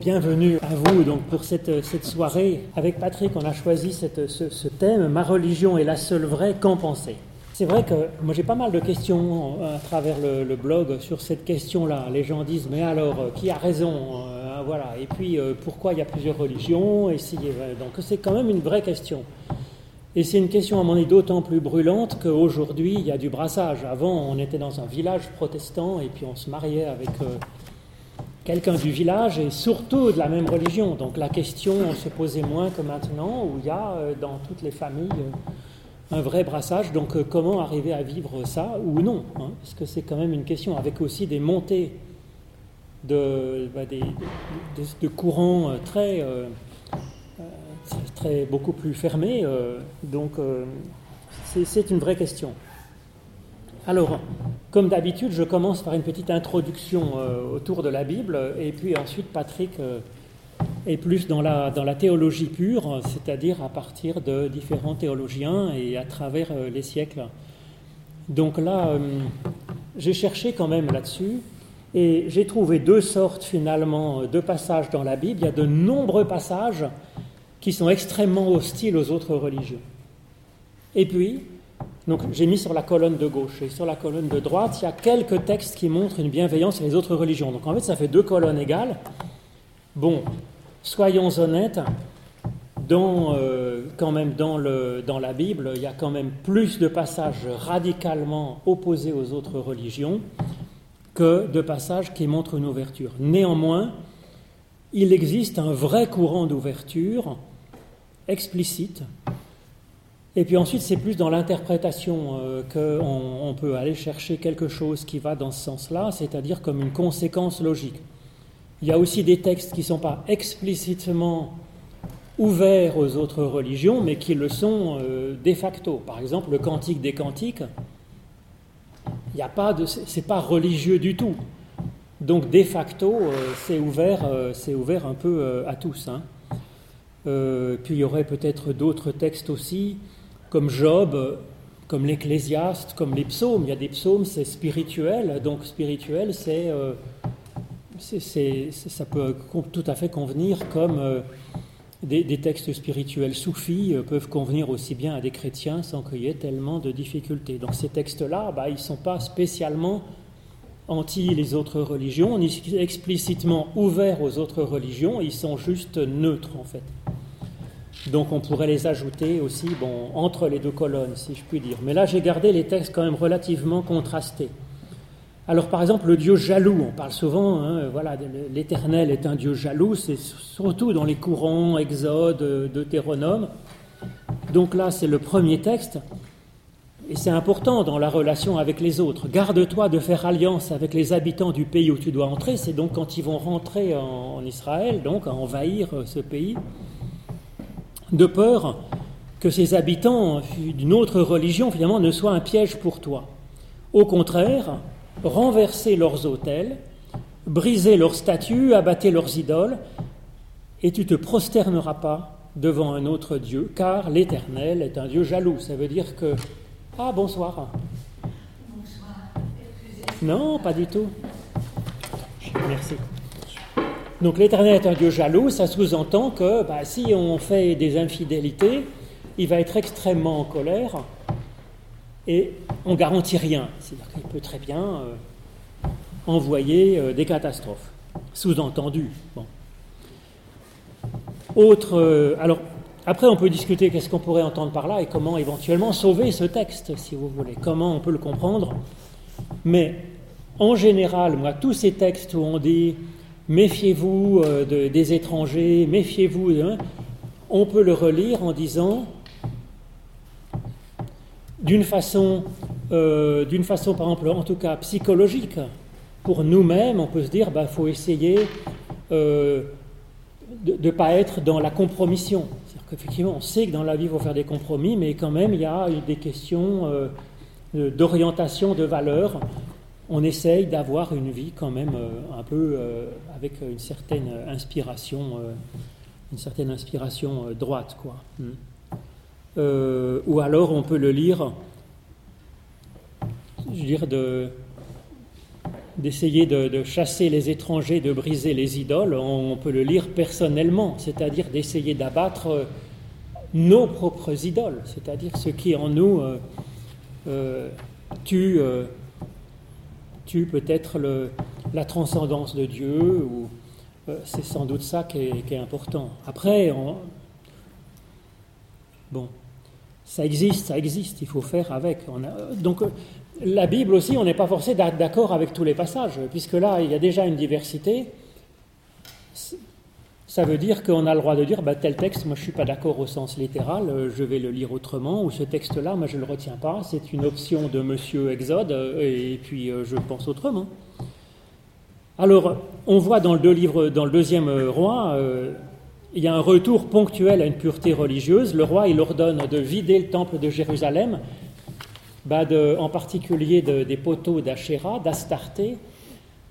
Bienvenue à vous donc pour cette, cette soirée. Avec Patrick, on a choisi cette, ce, thème, Ma religion est la seule vraie, qu'en penser? C'est vrai que moi j'ai pas mal de questions euh, à travers le, blog sur cette question-là. Les gens disent, mais alors, euh, qui a raison euh, Voilà. Et puis, pourquoi il y a plusieurs religions? Donc c'est quand même une vraie question. Et c'est une question à mon avis d'autant plus brûlante qu'aujourd'hui il y a du brassage. Avant, on était dans un village protestant et puis on se mariait avec quelqu'un du village et surtout de la même religion. Donc la question se posait moins que maintenant, où il y a euh, dans toutes les familles euh, un vrai brassage. Donc euh, comment arriver à vivre ça ou non hein, Parce que c'est quand même une question avec aussi des montées de, bah, de, courants très, très, beaucoup plus fermés. donc c'est une vraie question. Alors, comme d'habitude, je commence par une petite introduction euh, autour de la Bible, et puis ensuite Patrick euh, est plus dans la, théologie pure, c'est-à-dire à partir de différents théologiens et à travers euh, les siècles. Donc là, j'ai cherché quand même là-dessus, et j'ai trouvé deux sortes finalement de passages dans la Bible. Il y a de nombreux passages qui sont extrêmement hostiles aux autres religions. Et puis, donc j'ai mis sur la colonne de gauche et sur la colonne de droite, il y a quelques textes qui montrent une bienveillance sur les autres religions. Donc en fait, ça fait deux colonnes égales. Bon, soyons honnêtes, dans, euh, quand même dans, le, dans la Bible, il y a quand même plus de passages radicalement opposés aux autres religions que de passages qui montrent une ouverture. Néanmoins, il existe un vrai courant d'ouverture explicite et puis ensuite, c'est plus dans l'interprétation euh, qu'on peut aller chercher quelque chose qui va dans ce sens-là, c'est-à-dire comme une conséquence logique. Il y a aussi des textes qui ne sont pas explicitement ouverts aux autres religions, mais qui le sont euh, de facto. Par exemple, le Cantique des Cantiques, il n'y a pas religieux du tout. Donc de facto, euh, c'est ouvert, c'est ouvert un peu à tous. Hein. puis il y aurait peut-être d'autres textes aussi comme Job, comme l'Ecclésiaste, comme les psaumes. Il y a des psaumes, c'est spirituel, donc spirituel, c'est, euh, ça peut tout à fait convenir comme euh, des, textes spirituels soufis euh, peuvent convenir aussi bien à des chrétiens sans qu'il y ait tellement de difficultés. Donc ces textes-là, bah, ils ne sont pas spécialement anti les autres religions, ni explicitement ouverts aux autres religions, ils sont juste neutres en fait. Donc on pourrait les ajouter aussi bon, entre les deux colonnes, si je puis dire. Mais là, j'ai gardé les textes quand même relativement contrastés. Alors par exemple, le Dieu jaloux, on parle souvent, hein, voilà, l'Éternel est un Dieu jaloux, c'est surtout dans les courants Exode, Deutéronome. Donc là, c'est le premier texte, et c'est important dans la relation avec les autres. Garde-toi de faire alliance avec les habitants du pays où tu dois entrer, c'est donc quand ils vont rentrer en, en Israël, donc à envahir ce pays de peur que ces habitants d'une autre religion finalement ne soient un piège pour toi. Au contraire, renverser leurs autels, briser leurs statues, abattre leurs idoles, et tu te prosterneras pas devant un autre Dieu, car l'Éternel est un Dieu jaloux. Ça veut dire que... Ah, bonsoir. Bonsoir. Non, pas du tout. Merci. Donc l'Éternel est un Dieu jaloux, ça sous-entend que bah, si on fait des infidélités, il va être extrêmement en colère et on garantit rien. C'est-à-dire qu'il peut très bien euh, envoyer euh, des catastrophes. Sous-entendu. Bon. Autre. Euh, alors, après, on peut discuter qu'est-ce qu'on pourrait entendre par là et comment éventuellement sauver ce texte, si vous voulez. Comment on peut le comprendre. Mais en général, moi, tous ces textes où on dit méfiez-vous euh, des étrangers, méfiez-vous. Hein. On peut le relire en disant, d'une façon, euh, façon, par exemple, en tout cas psychologique, pour nous-mêmes, on peut se dire, il bah, faut essayer euh, de ne pas être dans la compromission. C'est-à-dire qu'effectivement, on sait que dans la vie, il faut faire des compromis, mais quand même, il y a des questions d'orientation, de valeurs on essaye d'avoir une vie quand même euh, un peu euh, avec une certaine inspiration, euh, une certaine inspiration droite, quoi. Hmm. ou alors on peut le lire, je veux dire, de, d'essayer de, chasser les étrangers, de briser les idoles, on, peut le lire personnellement, c'est-à-dire d'essayer d'abattre nos propres idoles, c'est-à-dire ce qui en nous tue, peut-être la transcendance de Dieu, ou c'est sans doute ça qui est, important. Après, bon, ça existe, ça existe, il faut faire avec. donc la Bible aussi, on n'est pas forcé d'être d'accord avec tous les passages, puisque là, il y a déjà une diversité. Ça veut dire qu'on a le droit de dire, bah, tel texte, moi je ne suis pas d'accord au sens littéral, euh, je vais le lire autrement, ou ce texte-là, moi je ne le retiens pas, c'est une option de Monsieur Exode, euh, et puis euh, je pense autrement. Alors, on voit dans le, deuxième roi, il y a un retour ponctuel à une pureté religieuse. Le roi, il ordonne de vider le temple de Jérusalem bah, en particulier des poteaux d'Achéra, d'Astarté,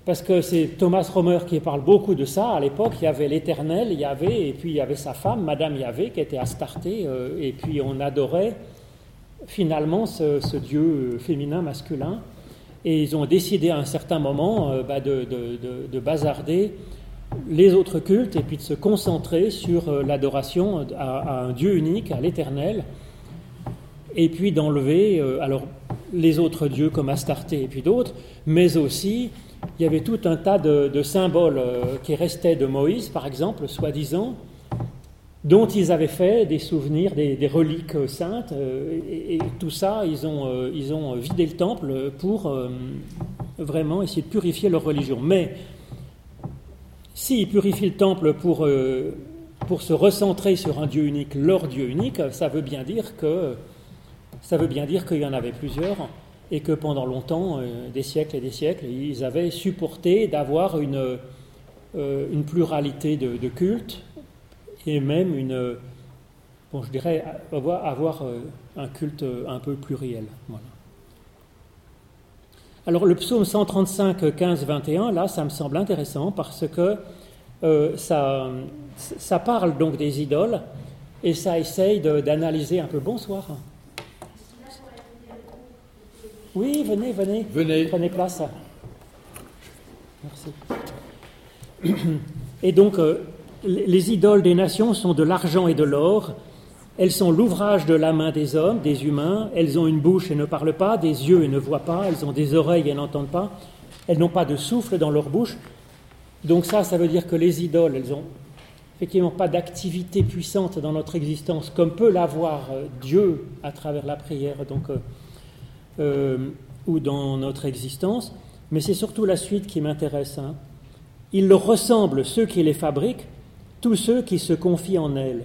parce que c'est Thomas Romer qui parle beaucoup de ça. À l'époque, il y avait l'Éternel, il et puis il y avait sa femme, Madame Yahvé, qui était Astarté, euh, et puis on adorait finalement ce, dieu féminin, masculin. Et ils ont décidé à un certain moment euh, bah, de, de, bazarder les autres cultes et puis de se concentrer sur euh, l'adoration à, un Dieu unique, à l'Éternel et puis d'enlever euh, alors les autres dieux comme Astarté et puis d'autres, mais aussi il y avait tout un tas de, symboles euh, qui restaient de Moïse, par exemple, soi-disant, dont ils avaient fait des souvenirs, des, reliques euh, saintes, et, tout ça, ils ont, ils ont vidé le temple pour vraiment essayer de purifier leur religion. Mais s'ils purifient le temple pour, pour se recentrer sur un Dieu unique, leur Dieu unique, ça veut bien dire que ça veut bien dire qu'il y en avait plusieurs et que pendant longtemps, euh, des siècles et des siècles, ils avaient supporté d'avoir une, euh, une pluralité de, cultes et même une, bon, je dirais, avoir, euh, un culte un peu pluriel. Alors le psaume 135, 15, 21, là, ça me semble intéressant parce que ça, ça parle donc des idoles et ça essaye d'analyser un peu. Bonsoir. Oui, venez, venez. Venez. Prenez place. Merci. Et donc, euh, les idoles des nations sont de l'argent et de l'or. Elles sont l'ouvrage de la main des hommes, des humains. Elles ont une bouche et ne parlent pas, des yeux et ne voient pas. Elles ont des oreilles et n'entendent pas. Elles n'ont pas de souffle dans leur bouche. Donc ça, ça veut dire que les idoles, elles ont effectivement pas d'activité puissante dans notre existence, comme peut l'avoir euh, Dieu à travers la prière. Donc, euh, euh, ou dans notre existence, mais c'est surtout la suite qui m'intéresse. Hein. Ils ressemblent, ceux qui les fabriquent, tous ceux qui se confient en elles.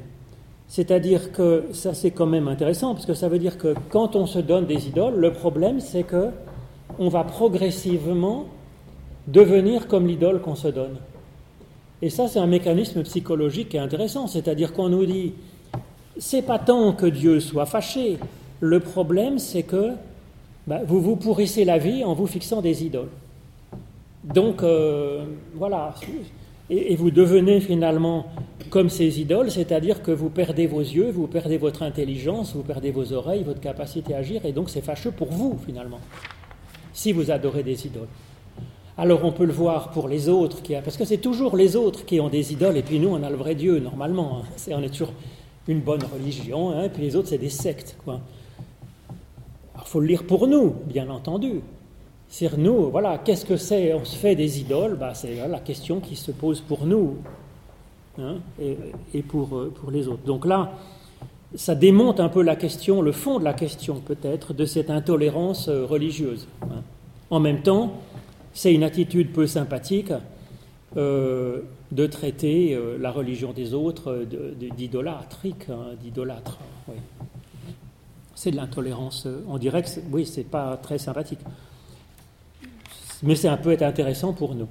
C'est-à-dire que ça c'est quand même intéressant, parce que ça veut dire que quand on se donne des idoles, le problème c'est que on va progressivement devenir comme l'idole qu'on se donne. Et ça c'est un mécanisme psychologique qui est intéressant, c'est-à-dire qu'on nous dit c'est pas tant que Dieu soit fâché, le problème c'est que bah, vous vous pourrissez la vie en vous fixant des idoles. Donc, euh, voilà. Et, vous devenez finalement comme ces idoles, c'est-à-dire que vous perdez vos yeux, vous perdez votre intelligence, vous perdez vos oreilles, votre capacité à agir, et donc c'est fâcheux pour vous finalement, si vous adorez des idoles. Alors on peut le voir pour les autres, qui parce que c'est toujours les autres qui ont des idoles, et puis nous on a le vrai Dieu normalement. Hein. on est toujours une bonne religion, hein, et puis les autres c'est des sectes. Quoi il faut le lire pour nous, bien entendu. C'est nous, voilà, qu'est-ce que c'est On se fait des idoles, bah, c'est la question qui se pose pour nous hein, et, pour, euh, pour les autres. Donc là, ça démonte un peu la question, le fond de la question peut-être, de cette intolérance euh, religieuse. Hein. En même temps, c'est une attitude peu sympathique euh, de traiter la religion des autres d'idolâtrique, hein, d'idolâtre. Oui c'est de l'intolérance. Euh, dirait que, oui, c'est pas très sympathique. Mais c'est un peu intéressant pour nous.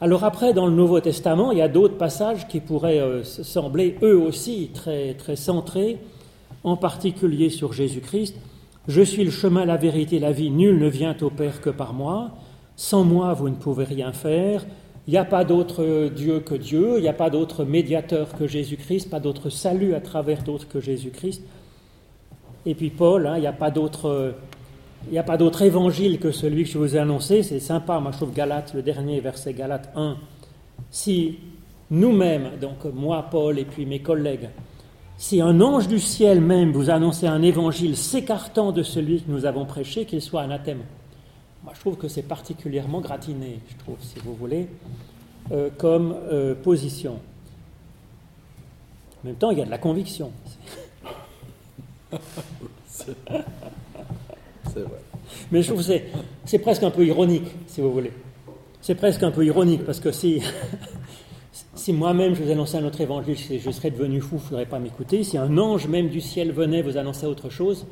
Alors après, dans le Nouveau Testament, il y a d'autres passages qui pourraient euh, sembler eux aussi très, très centrés, en particulier sur Jésus-Christ. Je suis le chemin, la vérité, la vie. Nul ne vient au Père que par moi. Sans moi, vous ne pouvez rien faire. Il n'y a pas d'autre Dieu que Dieu. Il n'y a pas d'autre médiateur que Jésus-Christ. Pas d'autre salut à travers d'autres que Jésus-Christ. Et puis Paul, hein, il n'y a pas d'autre il n'y a pas d'autre évangile que celui que je vous ai annoncé. C'est sympa, moi je trouve Galate, le dernier verset Galate 1. Si nous-mêmes, donc moi, Paul et puis mes collègues, si un ange du ciel même vous annonçait un évangile s'écartant de celui que nous avons prêché, qu'il soit anathème. Moi, je trouve que c'est particulièrement gratiné, je trouve, si vous voulez, euh, comme euh, position. En même temps, il y a de la conviction. C'est vrai. Mais je trouve que c'est presque un peu ironique, si vous voulez. C'est presque un peu ironique, parce que si, si moi-même je vous annonçais un autre évangile, je serais devenu fou, il ne pas m'écouter. Si un ange même du ciel venait vous annoncer autre chose,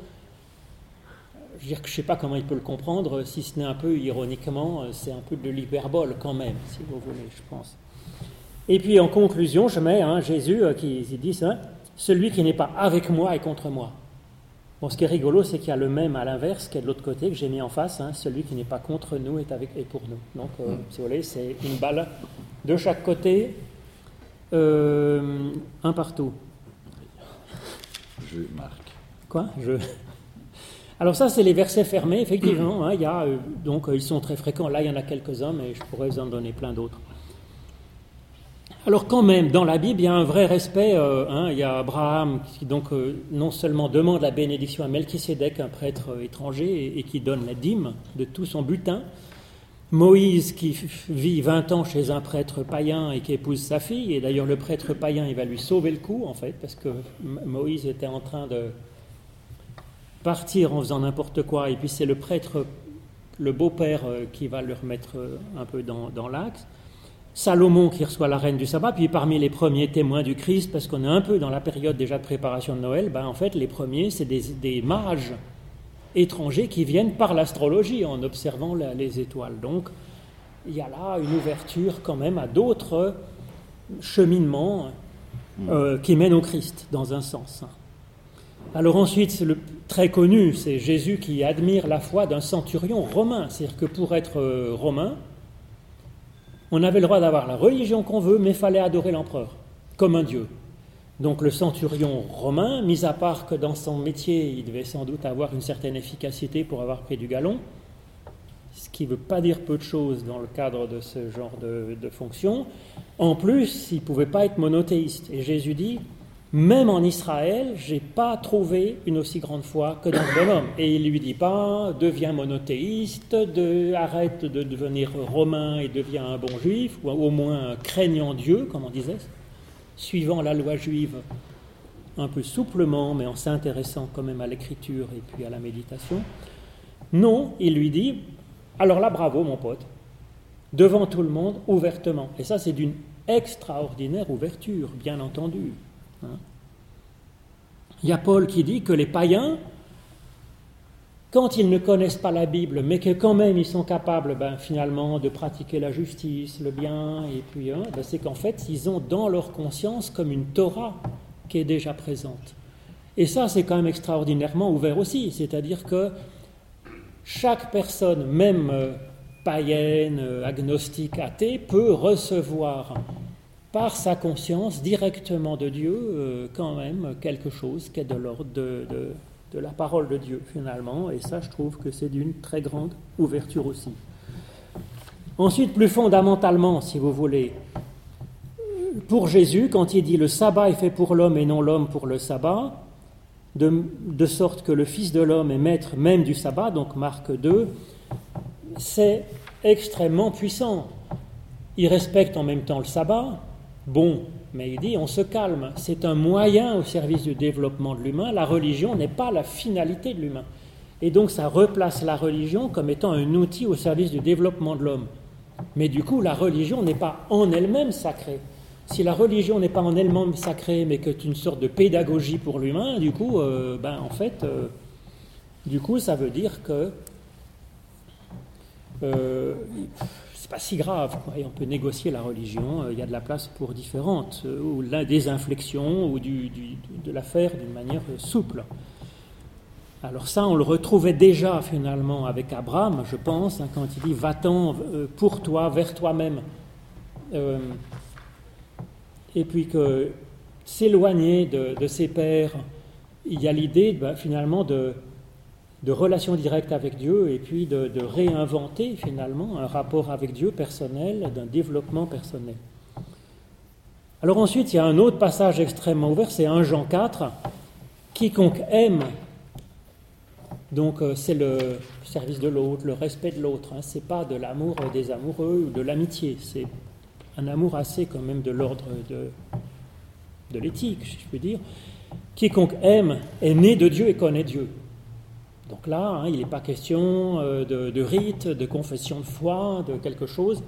je ne sais pas comment il peut le comprendre, si ce n'est un peu ironiquement, c'est un peu de l'hyperbole quand même, si vous voulez, je pense. Et puis en conclusion, je mets hein, Jésus euh, qui dit ça, celui qui n'est pas avec moi est contre moi. Bon, ce qui est rigolo, c'est qu'il y a le même à l'inverse qui est de l'autre côté, que j'ai mis en face, hein, celui qui n'est pas contre nous est, avec, et pour nous. Donc, euh, hmm. si vous voulez, c'est une balle de chaque côté, euh, un partout. Je marque. Quoi? Je. Alors ça, c'est les versets fermés, effectivement. Hein, il y a, euh, donc, ils sont très fréquents. Là, il y en a quelques-uns, mais je pourrais vous en donner plein d'autres. Alors quand même, dans la Bible, il y a un vrai respect. Euh, hein, il y a Abraham qui donc euh, non seulement demande la bénédiction à Melchisédek, un prêtre euh, étranger, et, qui donne la dîme de tout son butin. Moïse qui vit 20 ans chez un prêtre païen et qui épouse sa fille. Et d'ailleurs, le prêtre païen, il va lui sauver le coup, en fait, parce que Moïse était en train de partir en faisant n'importe quoi. Et puis c'est le prêtre, le beau-père, qui va le remettre un peu dans, dans l'axe. Salomon qui reçoit la reine du sabbat, puis parmi les premiers témoins du Christ, parce qu'on est un peu dans la période déjà de préparation de Noël, ben en fait les premiers c'est des, mages étrangers qui viennent par l'astrologie en observant les étoiles. Donc il y a là une ouverture quand même à d'autres cheminements euh, qui mènent au Christ dans un sens. Alors ensuite, le très connu, c'est Jésus qui admire la foi d'un centurion romain. C'est-à-dire que pour être euh, romain, on avait le droit d'avoir la religion qu'on veut, mais fallait adorer l'empereur, comme un dieu. Donc le centurion romain, mis à part que dans son métier, il devait sans doute avoir une certaine efficacité pour avoir pris du galon, ce qui ne veut pas dire peu de choses dans le cadre de ce genre de, de fonction, en plus, il ne pouvait pas être monothéiste. Et Jésus dit, même en Israël, j'ai pas trouvé une aussi grande foi que dans le bonhomme. Et il lui dit pas, deviens monothéiste, de, arrête de devenir romain et deviens un bon juif, ou au moins craignant Dieu, comme on disait, suivant la loi juive un peu souplement, mais en s'intéressant quand même à l'écriture et puis à la méditation. Non, il lui dit, alors là, bravo mon pote, devant tout le monde, ouvertement. Et ça, c'est d'une extraordinaire ouverture, bien entendu. Hein. Il y a Paul qui dit que les païens, quand ils ne connaissent pas la Bible, mais que quand même ils sont capables ben, finalement de pratiquer la justice, le bien, et puis hein, ben, c'est qu'en fait ils ont dans leur conscience comme une Torah qui est déjà présente. Et ça c'est quand même extraordinairement ouvert aussi, c'est-à-dire que chaque personne, même euh, païenne, euh, agnostique, athée, peut recevoir par sa conscience directement de Dieu euh, quand même quelque chose qui est de l'ordre de, de, la parole de Dieu finalement, et ça je trouve que c'est d'une très grande ouverture aussi. Ensuite, plus fondamentalement, si vous voulez, pour Jésus, quand il dit le sabbat est fait pour l'homme et non l'homme pour le sabbat, de, de, sorte que le Fils de l'homme est maître même du sabbat, donc Marc 2, c'est extrêmement puissant. Il respecte en même temps le sabbat, bon, mais il dit on se calme, c'est un moyen au service du développement de l'humain, la religion n'est pas la finalité de l'humain. Et donc ça replace la religion comme étant un outil au service du développement de l'homme. Mais du coup, la religion n'est pas en elle-même sacrée. Si la religion n'est pas en elle-même sacrée, mais que c'est une sorte de pédagogie pour l'humain, du coup, euh, ben, en fait, euh, du coup, ça veut dire que euh, pas si grave. Et on peut négocier la religion, euh, il y a de la place pour différentes, euh, ou la désinflexion, ou de la faire d'une manière euh, souple. Alors ça, on le retrouvait déjà finalement avec Abraham, je pense, hein, quand il dit va-t'en pour toi, vers toi-même. et puis que s'éloigner de, ses pères, il y a l'idée bah, finalement de, de relation directe avec Dieu et puis de, réinventer finalement un rapport avec Dieu personnel, d'un développement personnel. Alors ensuite, il y a un autre passage extrêmement ouvert, c'est 1 Jean 4. Quiconque aime, donc euh, c'est le service de l'autre, le respect de l'autre, hein, c'est pas de l'amour des amoureux ou de l'amitié, c'est un amour assez quand même de l'ordre de, de l'éthique, si je puis dire. Quiconque aime est né de Dieu et connaît Dieu. Donc là, hein, il n'est pas question euh, de, rite, de confession de foi, de quelque chose.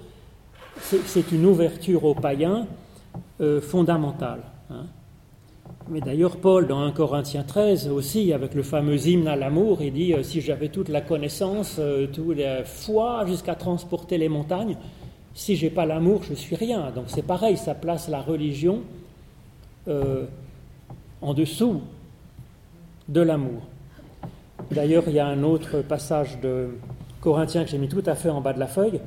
C'est une ouverture aux païens euh, fondamentale. Hein. Mais d'ailleurs, Paul, dans 1 Corinthiens 13, aussi, avec le fameux hymne à l'amour, il dit euh, Si j'avais toute la connaissance, toute la foi jusqu'à transporter les montagnes, si j'ai pas l'amour, je suis rien. Donc c'est pareil, ça place la religion en dessous de l'amour. D'ailleurs, il y a un autre passage de Corinthiens que j'ai mis tout à fait en bas de la feuille.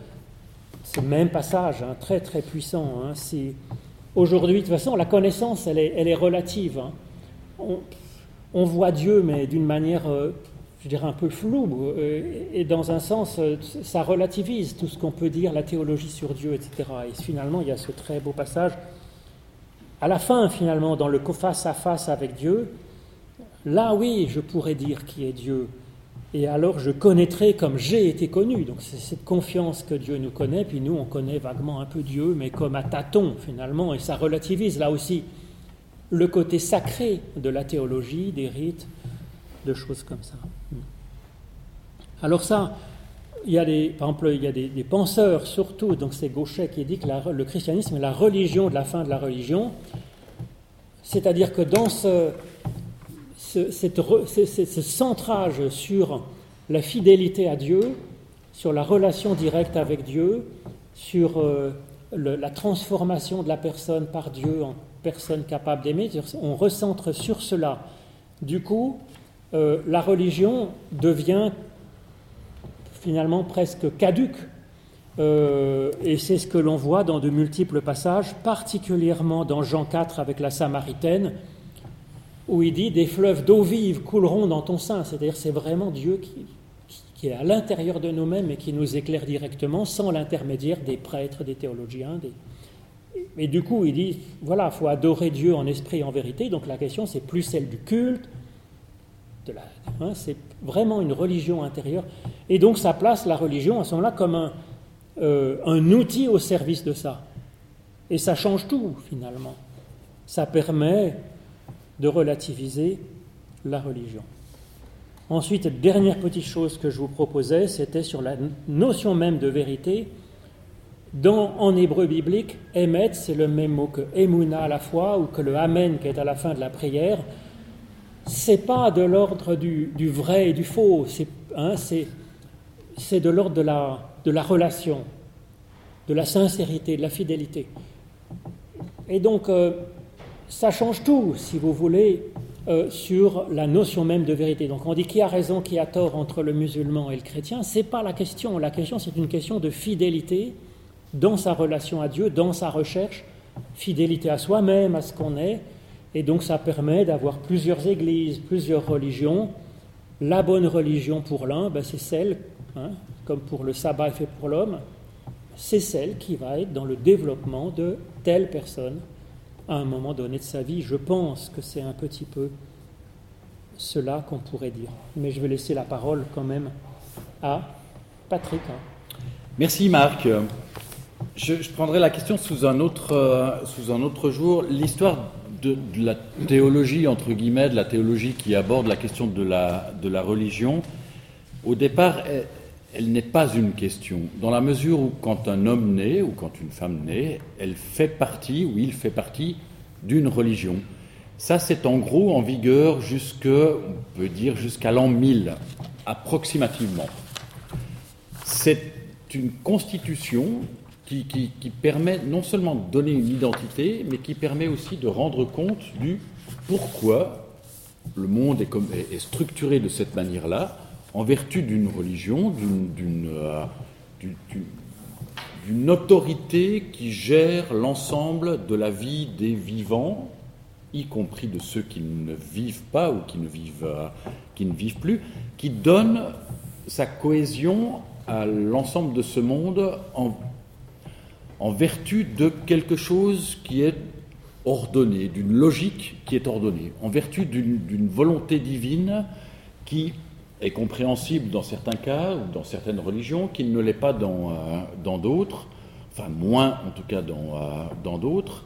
C'est le même passage, hein, très très puissant. Hein, Aujourd'hui, de toute façon, la connaissance, elle est, relative. Hein. On, on, voit Dieu, mais d'une manière, euh, je dirais, un peu floue. Euh, et dans un sens, euh, ça relativise tout ce qu'on peut dire, la théologie sur Dieu, etc. Et finalement, il y a ce très beau passage. À la fin, finalement, dans le face à face avec Dieu, là, oui, je pourrais dire qui est Dieu et alors je connaîtrai comme j'ai été connu. Donc c'est cette confiance que Dieu nous connaît, puis nous on connaît vaguement un peu Dieu, mais comme à tâtons finalement, et ça relativise là aussi le côté sacré de la théologie, des rites, de choses comme ça. Alors ça, il y a des, par il y a des, penseurs, surtout, donc c'est Gauchet qui dit que le christianisme est la religion de la fin de la religion, c'est-à-dire que dans ce, ce, centrage sur la fidélité à Dieu, sur la relation directe avec Dieu, sur euh, la transformation de la personne par Dieu en personne capable d'aimer, on recentre sur cela. Du coup, euh, la religion devient finalement presque caduque. Euh, et c'est ce que l'on voit dans de multiples passages, particulièrement dans Jean 4 avec la Samaritaine, où il dit Des fleuves d'eau vive couleront dans ton sein. C'est-à-dire, c'est vraiment Dieu qui, est à l'intérieur de nous-mêmes et qui nous éclaire directement sans l'intermédiaire des prêtres, des théologiens. Des... Et du coup, il dit Voilà, il faut adorer Dieu en esprit et en vérité. Donc la question, c'est plus celle du culte, hein, c'est vraiment une religion intérieure. Et donc, ça place la religion à ce moment-là comme un, euh, un outil au service de ça. Et ça change tout, finalement. Ça permet de relativiser la religion. Ensuite, dernière petite chose que je vous proposais, c'était sur la notion même de vérité. Dans, en hébreu biblique, Emet, c'est le même mot que Emuna à la fois, ou que le Amen qui est à la fin de la prière. C'est pas de l'ordre du, vrai et du faux, c'est hein, de l'ordre de la, de la relation, de la sincérité, de la fidélité. Et donc, euh, ça change tout, si vous voulez, euh, sur la notion même de vérité. Donc on dit qui a raison, qui a tort entre le musulman et le chrétien. Ce n'est pas la question. La question, c'est une question de fidélité dans sa relation à Dieu, dans sa recherche, fidélité à soi-même, à ce qu'on est. Et donc ça permet d'avoir plusieurs églises, plusieurs religions. La bonne religion pour l'un, ben, c'est celle, hein, comme pour le sabbat fait pour l'homme, c'est celle qui va être dans le développement de telle personne à un moment donné de sa vie. Je pense que c'est un petit peu cela qu'on pourrait dire. Mais je vais laisser la parole quand même à Patrick. Merci Marc. Je, prendrai la question sous un autre, euh, sous un autre jour. L'histoire de, la théologie, entre guillemets, de la théologie qui aborde la question de la, de la religion, au départ, elle n'est pas une question, dans la mesure où quand un homme naît ou quand une femme naît, elle fait partie ou il fait partie d'une religion. Ça, c'est en gros en vigueur jusque, on peut dire, jusqu'à l'an 1000, approximativement. C'est une constitution qui, permet non seulement de donner une identité, mais qui permet aussi de rendre compte du pourquoi le monde est structuré de cette manière-là, en vertu d'une religion, euh, d'une autorité qui gère l'ensemble de la vie des vivants y compris de ceux qui ne vivent pas ou qui ne vivent, euh, plus, qui donne sa cohésion à l'ensemble de ce monde en vertu de quelque chose qui est ordonné, d'une logique qui est ordonnée, en vertu d'une volonté divine qui est compréhensible dans certains cas ou dans certaines religions, qui ne l'est pas dans euh, d'autres, enfin moins en tout cas dans, euh, d'autres.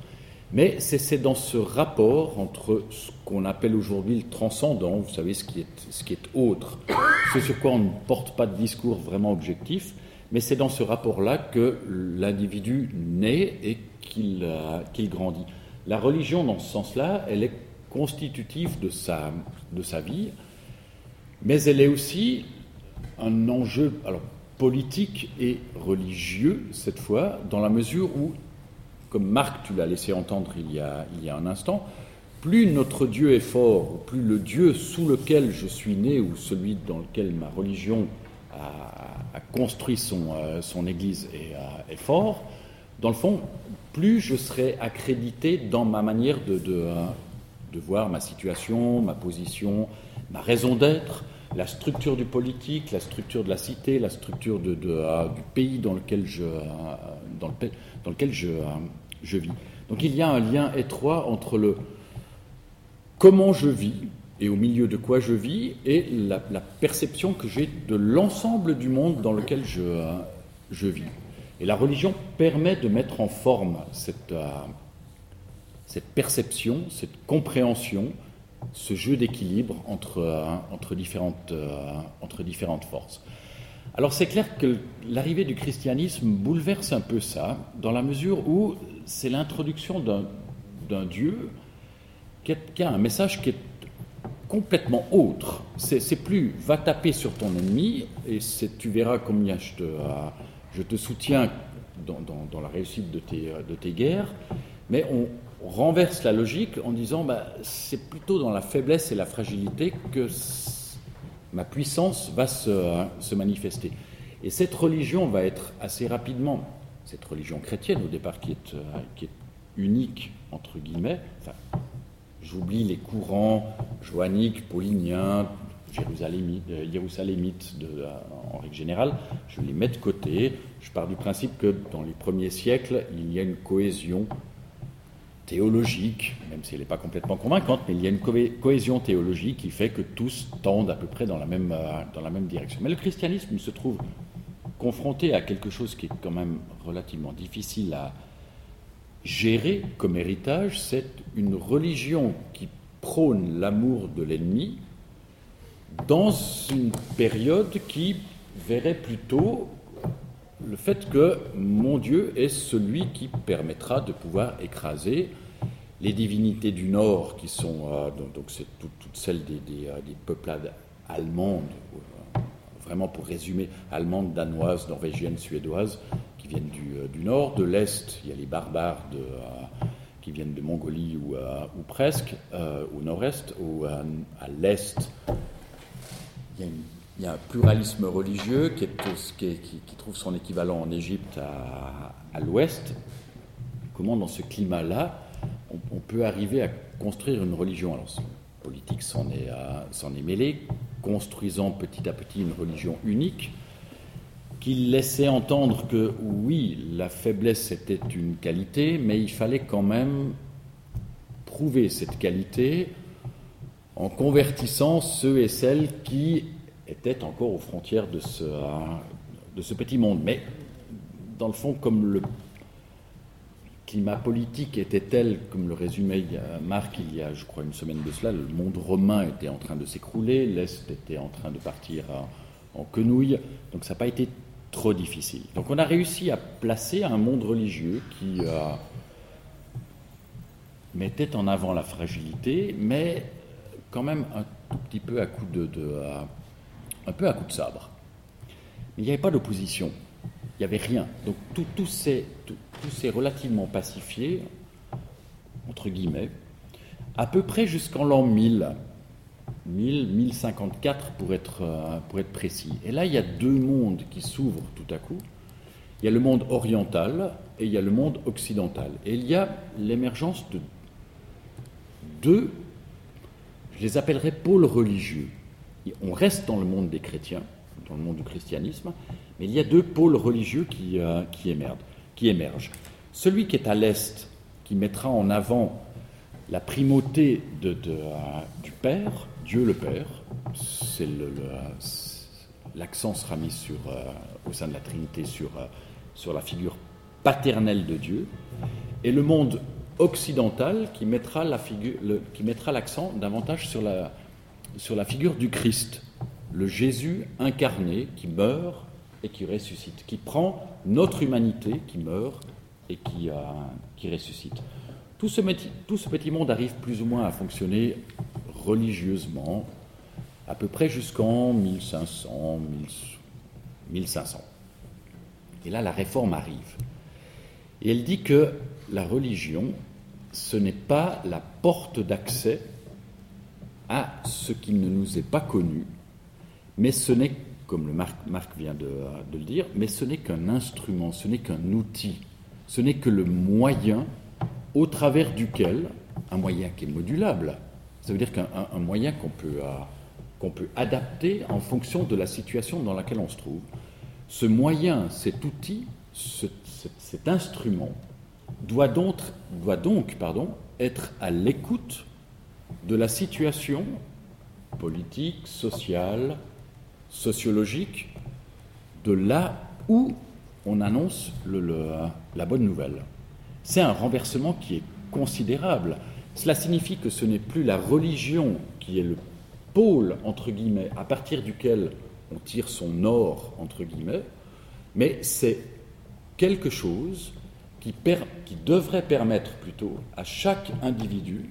Mais c'est dans ce rapport entre ce qu'on appelle aujourd'hui le transcendant, vous savez, ce qui est, ce qui est autre, ce sur quoi on ne porte pas de discours vraiment objectif, mais c'est dans ce rapport-là que l'individu naît et qu'il euh, qu'il grandit. La religion, dans ce sens-là, elle est constitutive de sa, de sa vie, mais elle est aussi un enjeu alors, politique et religieux, cette fois, dans la mesure où, comme Marc, tu l'as laissé entendre il y, a, il y a un instant, plus notre Dieu est fort, plus le Dieu sous lequel je suis né, ou celui dans lequel ma religion a, construit son, euh, son Église est, euh, est, fort, dans le fond, plus je serai accrédité dans ma manière de, de, euh, de voir ma situation, ma position, ma raison d'être, la structure du politique, la structure de la cité, la structure euh, du pays dans lequel je, euh, dans le, dans lequel je, euh, je, vis. Donc il y a un lien étroit entre le comment je vis et au milieu de quoi je vis et la, perception que j'ai de l'ensemble du monde dans lequel je, je, vis. Et la religion permet de mettre en forme cette, cette perception, cette compréhension ce jeu d'équilibre entre, euh, entre, différentes, euh, entre différentes forces. Alors c'est clair que l'arrivée du christianisme bouleverse un peu ça, dans la mesure où c'est l'introduction d'un Dieu qui, a un message qui est complètement autre. C'est plus va taper sur ton ennemi et tu verras combien je te, euh, je te soutiens dans, dans, la réussite de tes, de tes guerres, mais on, renverse la logique en disant bah, c'est plutôt dans la faiblesse et la fragilité que ma puissance va se, manifester. Et cette religion va être assez rapidement, cette religion chrétienne au départ qui est, euh, qui est unique, entre guillemets, j'oublie les courants joanniques, pauliniens, jérusalémites, euh, de, euh, en règle générale, je les mets de côté. Je pars du principe que dans les premiers siècles, il y a une cohésion théologique, même si elle n'est pas complètement convaincante, mais il y a une cohésion théologique qui fait que tous tendent à peu près dans la même, euh, dans la même direction. Mais le christianisme se trouve confronté à quelque chose qui est quand même relativement difficile à gérer comme héritage, c'est une religion qui prône l'amour de l'ennemi dans une période qui verrait plutôt le fait que mon Dieu est celui qui permettra de pouvoir écraser les divinités du Nord, qui sont, euh, donc toutes celles des, des, euh, des, peuplades allemandes, euh, vraiment pour résumer, allemandes, danoises, norvégiennes, suédoises, qui viennent du, Nord. De l'Est, il y a les barbares qui viennent de Mongolie ou, ou presque, au Nord-Est. à l'Est, il y a une il y a un pluralisme religieux qui, trouve son équivalent en Égypte à, l'ouest. Comment, dans ce climat-là, on, peut arriver à construire une religion? Alors, politique s'en est, euh, est mêlé, construisant petit à petit une religion unique qui laissait entendre que oui, la faiblesse était une qualité, mais il fallait quand même prouver cette qualité en convertissant ceux et celles qui était encore aux frontières de ce, de ce petit monde. Mais dans le fond, comme le climat politique était tel, comme le résumait Marc il y a, je crois, une semaine de cela, le monde romain était en train de s'écrouler, l'Est était en train de partir en, quenouille, donc ça n'a pas été trop difficile. Donc on a réussi à placer un monde religieux qui euh, mettait en avant la fragilité, mais quand même un tout petit peu à coup de, un peu à coup de sabre. Mais il n'y avait pas d'opposition, il n'y avait rien. Donc tout, s'est relativement pacifié, entre guillemets, à peu près jusqu'en l'an 1000. 1000, 1054 pour être, euh, pour être précis. Et là, il y a deux mondes qui s'ouvrent tout à coup. Il y a le monde oriental et il y a le monde occidental. Et il y a l'émergence de deux, je les appellerais pôles religieux. On reste dans le monde des chrétiens, dans le monde du christianisme, mais il y a deux pôles religieux qui, euh, qui, émergent, qui émergent. Celui qui est à l'est, qui mettra en avant la primauté de, euh, du Père, Dieu le Père, c'est le, l'accent sera mis euh, au sein de la Trinité sur, sur la figure paternelle de Dieu, et le monde occidental qui mettra l'accent davantage sur la, sur la figure du Christ, le Jésus incarné qui meurt et qui ressuscite, qui prend notre humanité qui meurt et qui, euh, qui ressuscite. Tout ce, tout ce petit monde arrive plus ou moins à fonctionner religieusement, à peu près jusqu'en 1500, 1500. Et là, la réforme arrive. Et elle dit que la religion, ce n'est pas la porte d'accès à ce qui ne nous est pas connu, mais ce n'est, comme le Marc, vient de, le dire, mais ce n'est qu'un instrument, ce n'est qu'un outil, ce n'est que le moyen au travers duquel, un moyen qui est modulable, ça veut dire qu'un moyen qu'on peut, euh, qu'on peut adapter en fonction de la situation dans laquelle on se trouve, ce moyen, cet outil, cet instrument, doit donc, doit donc pardon, être à l'écoute de la situation politique, sociale, sociologique, de là où on annonce la bonne nouvelle. C'est un renversement qui est considérable. Cela signifie que ce n'est plus la religion qui est le pôle, entre guillemets, à partir duquel on tire son or, entre guillemets, mais c'est quelque chose qui, qui devrait permettre plutôt à chaque individu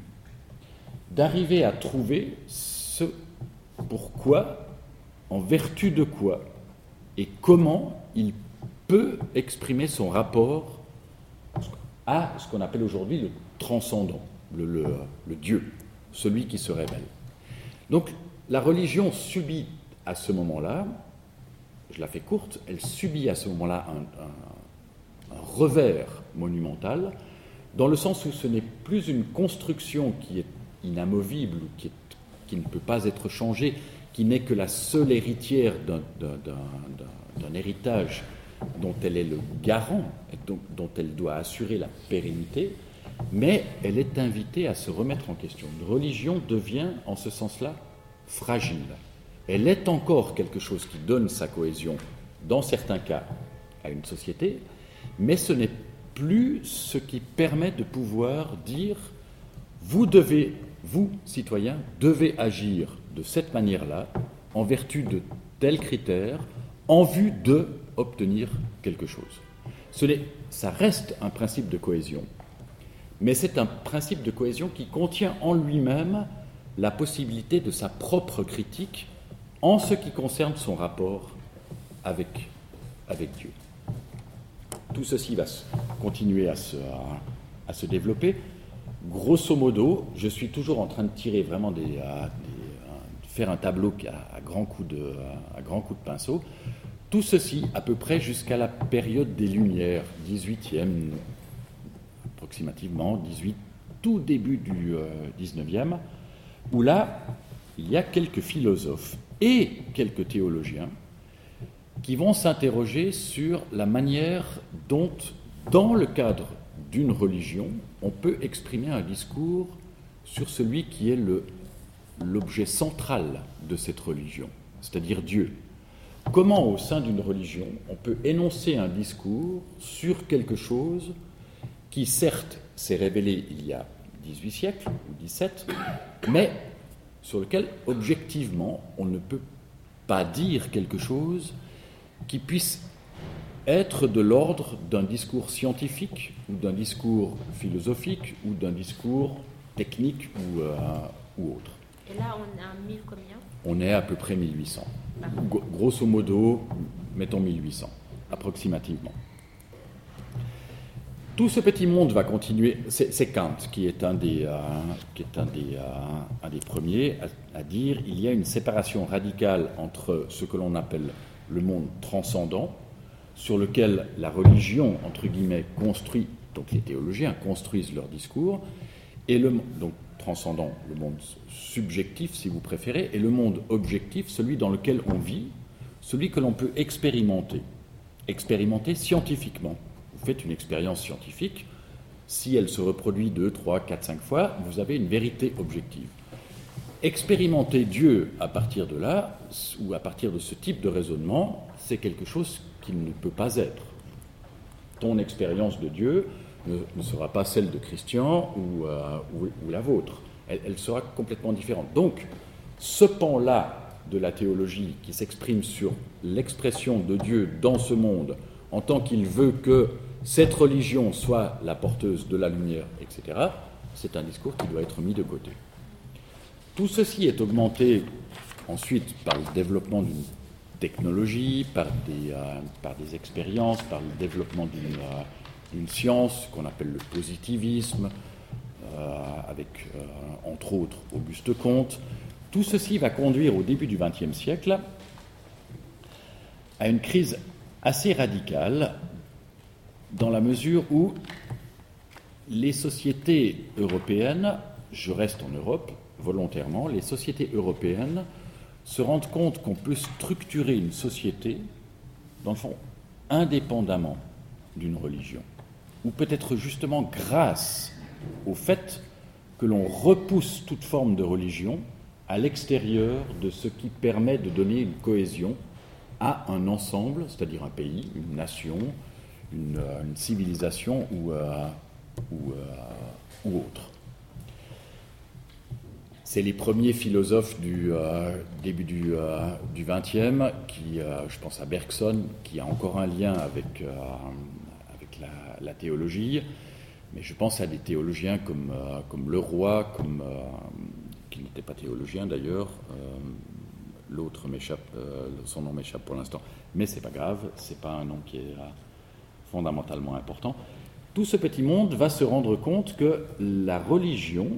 d'arriver à trouver ce pourquoi, en vertu de quoi, et comment il peut exprimer son rapport à ce qu'on appelle aujourd'hui le transcendant, le, Dieu, celui qui se révèle. Donc la religion subit à ce moment-là, je la fais courte, elle subit à ce moment-là un revers monumental, dans le sens où ce n'est plus une construction qui est inamovible qui, qui ne peut pas être changée, qui n'est que la seule héritière d'un héritage dont elle est le garant dont, elle doit assurer la pérennité, mais elle est invitée à se remettre en question. Une religion devient, en ce sens-là, fragile. Elle est encore quelque chose qui donne sa cohésion, dans certains cas, à une société, mais ce n'est plus ce qui permet de pouvoir dire vous devez, vous, citoyens, devez agir de cette manière-là, en vertu de tels critères, en vue de obtenir quelque chose. Ça reste un principe de cohésion, mais c'est un principe de cohésion qui contient en lui-même la possibilité de sa propre critique en ce qui concerne son rapport avec, avec Dieu tout ceci va continuer à se, à, se, développer. Grosso modo, je suis toujours en train de tirer vraiment des, faire un tableau à, grands coups de, à de pinceau. Tout ceci à peu près jusqu'à la période des Lumières, 18e approximativement, 18, tout début du 19e, euh, où là, il y a quelques philosophes et quelques théologiens qui vont s'interroger sur la manière dont, dans le cadre d'une religion, on peut exprimer un discours sur celui qui est l'objet central de cette religion, c'est-à-dire Dieu. Comment, au sein d'une religion, on peut énoncer un discours sur quelque chose qui, certes, s'est révélé il y a 18 siècles ou 17, mais sur lequel, objectivement, on ne peut pas dire quelque chose qui puisse être de l'ordre d'un discours scientifique ou d'un discours philosophique ou d'un discours technique ou, euh, ou, autre. Et là, on est à 1000 combien? On est à peu près 1800. Grosso modo, mettons 1800, approximativement. Tout ce petit monde va continuer. C'est Kant qui est un des, euh, qui est un des, euh, un des premiers à, à, dire il y a une séparation radicale entre ce que l'on appelle le monde transcendant, sur lequel la religion, entre guillemets, construit, donc les théologiens construisent leur discours, et le donc transcendant, le monde subjectif si vous préférez, et le monde objectif, celui dans lequel on vit, celui que l'on peut expérimenter. Expérimenter scientifiquement. Vous faites une expérience scientifique, si elle se reproduit deux, trois, quatre, cinq fois, vous avez une vérité objective. Expérimenter Dieu à partir de là, ou à partir de ce type de raisonnement, c'est quelque chose qui ne peut pas être. Ton expérience de Dieu ne, sera pas celle de Christian ou, euh, la vôtre. Elle, elle, sera complètement différente. Donc, ce pan-là de la théologie qui s'exprime sur l'expression de Dieu dans ce monde, en tant qu'il veut que cette religion soit la porteuse de la lumière, etc., c'est un discours qui doit être mis de côté. Tout ceci est augmenté ensuite par le développement d'une technologie, par des, euh, par des expériences, par le développement d'une euh, science qu'on appelle le positivisme, euh, avec entre autres Auguste Comte. Tout ceci va conduire au début du XXe siècle à une crise assez radicale dans la mesure où les sociétés européennes, je reste en Europe volontairement, les sociétés européennes se rendent compte qu'on peut structurer une société, dans le fond, indépendamment d'une religion, ou peut-être justement grâce au fait que l'on repousse toute forme de religion à l'extérieur de ce qui permet de donner une cohésion à un ensemble, c'est-à-dire un pays, une nation, une, euh, civilisation ou, euh, euh, ou, autre. C'est les premiers philosophes du début du XXe, qui, je pense à Bergson, qui a encore un lien avec, avec la, théologie, mais je pense à des théologiens comme, Leroy, qui n'était pas théologien d'ailleurs. Euh, l'autre euh, son nom m'échappe pour l'instant, mais c'est pas grave, c'est pas un nom qui est euh, fondamentalement important. Tout ce petit monde va se rendre compte que la religion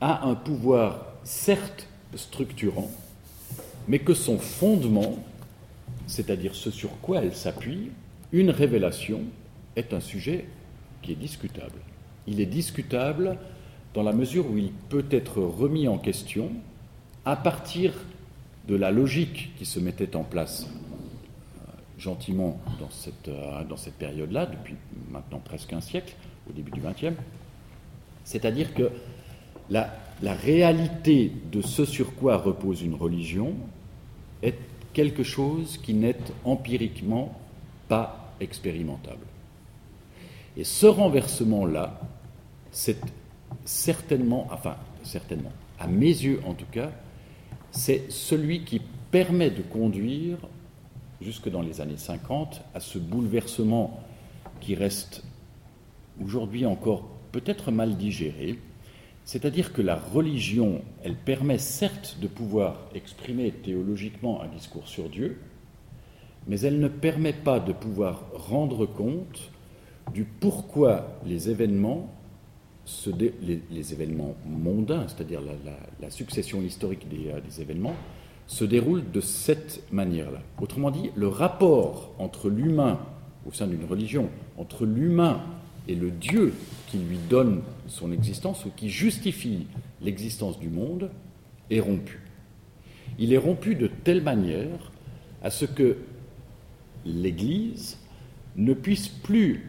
a un pouvoir certes structurant, mais que son fondement, c'est-à-dire ce sur quoi elle s'appuie, une révélation, est un sujet qui est discutable. Il est discutable dans la mesure où il peut être remis en question à partir de la logique qui se mettait en place euh, gentiment euh, dans cette période-là, depuis maintenant presque un siècle, au début du XXe. C'est-à-dire que la, réalité de ce sur quoi repose une religion est quelque chose qui n'est empiriquement pas expérimentable. Et ce renversement-là, c'est certainement, enfin certainement, à mes yeux en tout cas, c'est celui qui permet de conduire, jusque dans les années 50, à ce bouleversement qui reste aujourd'hui encore peut-être mal digéré, c'est-à-dire que la religion, elle permet certes de pouvoir exprimer théologiquement un discours sur Dieu, mais elle ne permet pas de pouvoir rendre compte du pourquoi les événements les, événements mondains, c'est-à-dire la, succession historique euh, des, événements, se déroulent de cette manière-là. Autrement dit, le rapport entre l'humain, au sein d'une religion, entre l'humain et le Dieu qui lui donne son existence ou qui justifie l'existence du monde est rompu. Il est rompu de telle manière à ce que l'Église ne puisse plus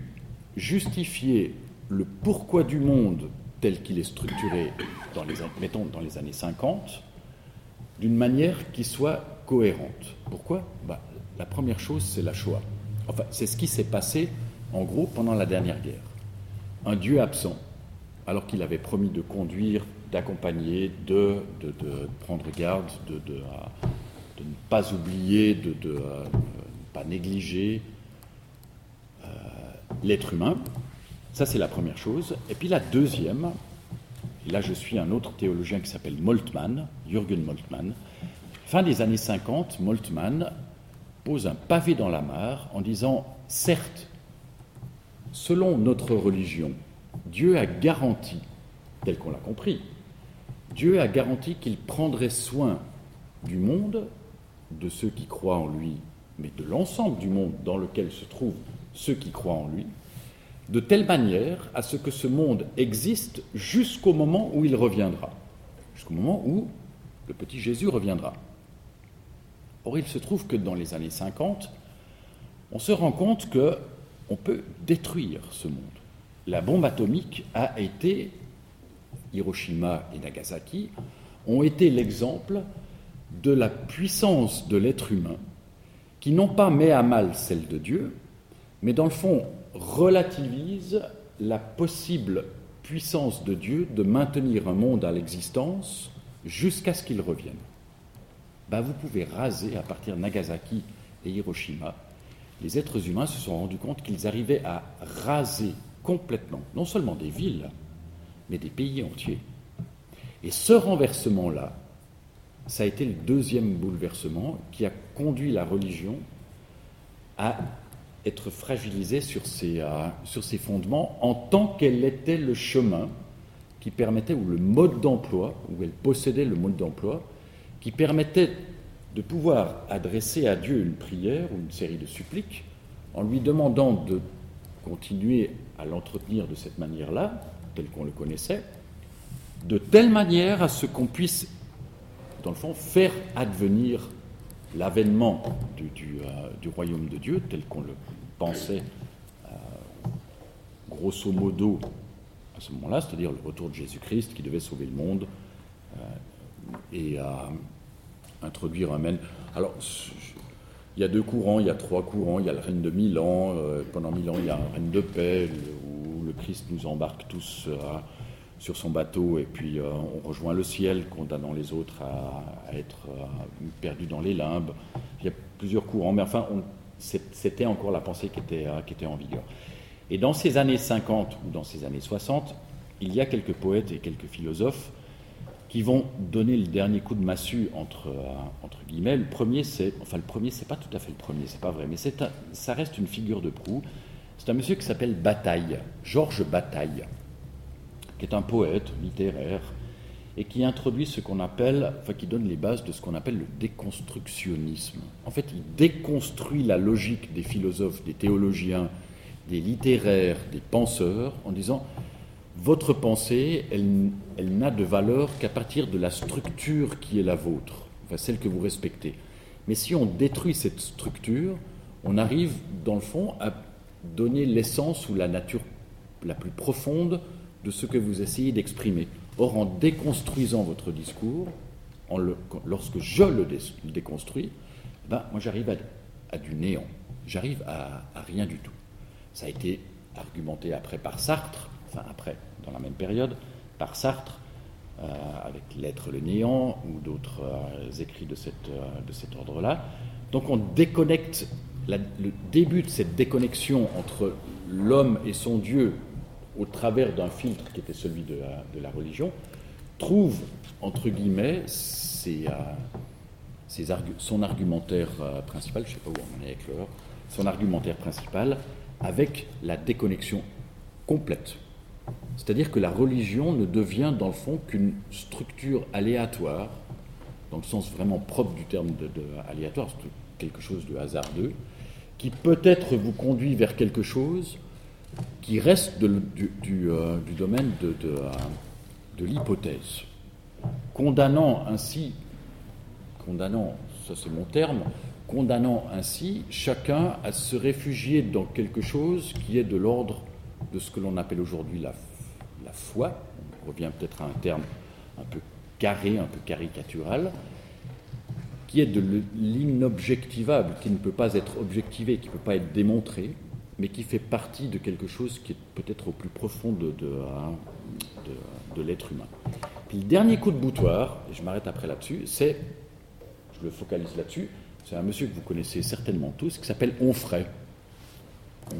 justifier le pourquoi du monde tel qu'il est structuré, dans les, mettons dans les années 50, d'une manière qui soit cohérente. Pourquoi? Bah, La première chose, c'est la Shoah. Enfin, c'est ce qui s'est passé, en gros, pendant la dernière guerre. Un Dieu absent, alors qu'il avait promis de conduire, d'accompagner, de, prendre garde, de, ne pas oublier, de ne pas négliger euh, l'être humain, ça, c'est la première chose. Et puis la deuxième, là je suis un autre théologien qui s'appelle Moltmann, Jürgen Moltmann. Fin des années 50, Moltmann pose un pavé dans la mare en disant Certes, selon notre religion, Dieu a garanti, tel qu'on l'a compris, Dieu a garanti qu'il prendrait soin du monde, de ceux qui croient en lui, mais de l'ensemble du monde dans lequel se trouvent ceux qui croient en lui, de telle manière à ce que ce monde existe jusqu'au moment où il reviendra, jusqu'au moment où le petit Jésus reviendra. Or, il se trouve que dans les années 50, on se rend compte que on peut détruire ce monde. La bombe atomique a été, Hiroshima et Nagasaki, ont été l'exemple de la puissance de l'être humain qui non pas met à mal celle de Dieu, mais dans le fond relativise la possible puissance de Dieu de maintenir un monde à l'existence jusqu'à ce qu'il revienne. Ben, vous pouvez raser à partir de Nagasaki et Hiroshima. Les êtres humains se sont rendus compte qu'ils arrivaient à raser complètement, non seulement des villes, mais des pays entiers. Et ce renversement-là, ça a été le deuxième bouleversement qui a conduit la religion à être fragilisée sur ses, euh, fondements en tant qu'elle était le chemin qui permettait, ou le mode d'emploi, où elle possédait le mode d'emploi, qui permettait de pouvoir adresser à Dieu une prière ou une série de suppliques en lui demandant de continuer à l'entretenir de cette manière-là, tel qu'on le connaissait, de telle manière à ce qu'on puisse dans le fond, faire advenir l'avènement du, euh, royaume de Dieu tel qu'on le pensait euh, grosso modo à ce moment-là, c'est-à-dire le retour de Jésus-Christ qui devait sauver le monde euh, et introduire un. Alors, il y a deux courants, il y a trois courants, il y a le règne de Milan, pendant mille ans il y a un règne de paix où le Christ nous embarque tous sur son bateau et puis euh, on rejoint le ciel, condamnant les autres à, être euh, perdus dans les limbes. Il y a plusieurs courants, mais enfin, c'était encore la pensée qui était, euh, qui était en vigueur. Et dans ces années 50 ou dans ces années 60, il y a quelques poètes et quelques philosophes qui vont donner le dernier coup de massue entre, entre guillemets. Le premier, c'est, enfin le premier, c'est pas tout à fait le premier, c'est pas vrai, mais c'est ça reste une figure de proue. C'est un monsieur qui s'appelle Bataille, Georges Bataille qui est un poète littéraire et qui introduit ce qu'on appelle, enfin qui donne les bases de ce qu'on appelle le déconstructionnisme. En fait, il déconstruit la logique des philosophes, des théologiens, des littéraires, des penseurs, en disant votre pensée, elle, n'a de valeur qu'à partir de la structure qui est la vôtre, enfin celle que vous respectez. Mais si on détruit cette structure, on arrive, dans le fond, à donner l'essence ou la nature la plus profonde de ce que vous essayez d'exprimer. Or, en déconstruisant votre discours, lorsque je le, déconstruis, ben, moi j'arrive à, du néant, j'arrive à, rien du tout. Ça a été argumenté après par Sartre, enfin après, dans la même période, par Sartre, euh, avec L'être le néant ou d'autres euh, écrits de, cette, euh, de cet ordre-là. Donc on déconnecte, le début de cette déconnexion entre l'homme et son Dieu au travers d'un filtre qui était celui de la, religion, trouve, entre guillemets, euh, son argumentaire principal, je ne sais pas où on est avec l'heure, son argumentaire principal avec la déconnexion complète. C'est-à-dire que la religion ne devient dans le fond qu'une structure aléatoire, dans le sens vraiment propre du terme de, de aléatoire, c'est quelque chose de hasardeux, qui peut-être vous conduit vers quelque chose, qui reste du, euh, du, domaine euh, de l'hypothèse, condamnant ainsi, condamnant, ça c'est mon terme, condamnant ainsi chacun à se réfugier dans quelque chose qui est de l'ordre de ce que l'on appelle aujourd'hui la, la foi, on revient peut-être à un terme un peu carré, un peu caricatural, qui est de l'inobjectivable, qui ne peut pas être objectivé, qui ne peut pas être démontré, mais qui fait partie de quelque chose qui est peut-être au plus profond de, de, l'être humain. Puis le dernier coup de boutoir, et je m'arrête après là-dessus, c'est, je le focalise là-dessus, c'est un monsieur que vous connaissez certainement tous, qui s'appelle Onfray,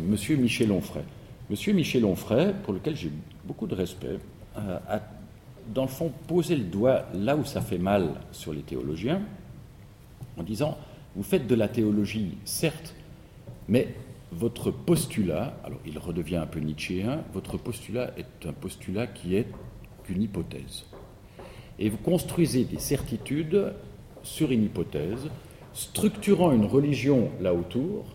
monsieur Michel Onfray. Monsieur Michel Onfray, pour lequel j'ai beaucoup de respect, euh, a dans le fond posé le doigt là où ça fait mal sur les théologiens, en disant, vous faites de la théologie, certes, mais votre postulat, alors il redevient un peu nietzschéen, votre postulat est un postulat qui est qu'une hypothèse. Et vous construisez des certitudes sur une hypothèse, structurant une religion là autour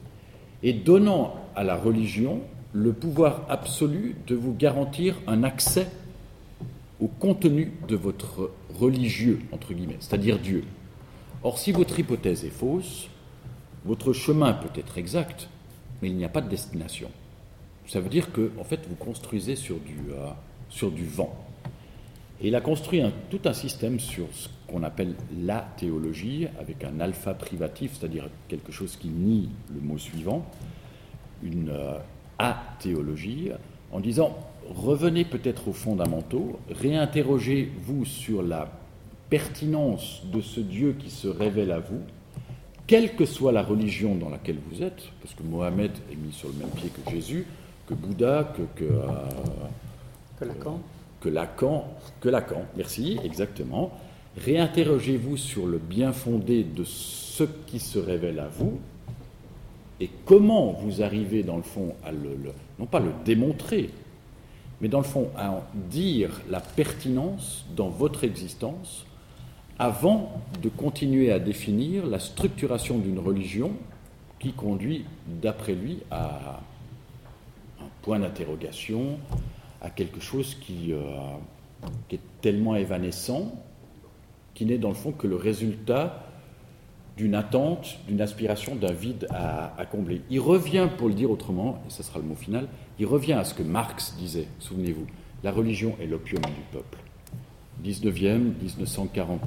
et donnant à la religion le pouvoir absolu de vous garantir un accès au contenu de votre religieux, entre guillemets, c'est-à-dire Dieu. Or, si votre hypothèse est fausse, votre chemin peut être exact, mais il n'y a pas de destination. Ça veut dire que, en fait, vous construisez sur du, euh, sur du vent. Et il a construit tout un système sur ce qu'on appelle la théologie, avec un alpha privatif, c'est-à-dire quelque chose qui nie le mot suivant, une euh, athéologie, en disant revenez peut-être aux fondamentaux, réinterrogez-vous sur la pertinence de ce Dieu qui se révèle à vous, quelle que soit la religion dans laquelle vous êtes, parce que Mohamed est mis sur le même pied que Jésus, que Bouddha, que, que, euh, Que Lacan. que Lacan, que Lacan, merci, exactement. Réinterrogez-vous sur le bien fondé de ce qui se révèle à vous et comment vous arrivez, dans le fond, à le, non pas le démontrer, mais dans le fond, à en dire la pertinence dans votre existence avant de continuer à définir la structuration d'une religion qui conduit, d'après lui, à un point d'interrogation, à quelque chose qui, euh, qui est tellement évanescent, qui n'est dans le fond que le résultat d'une attente, d'une aspiration, d'un vide à, combler. Il revient, pour le dire autrement, et ce sera le mot final, il revient à ce que Marx disait, souvenez-vous, la religion est l'opium du peuple. 19e, 1940,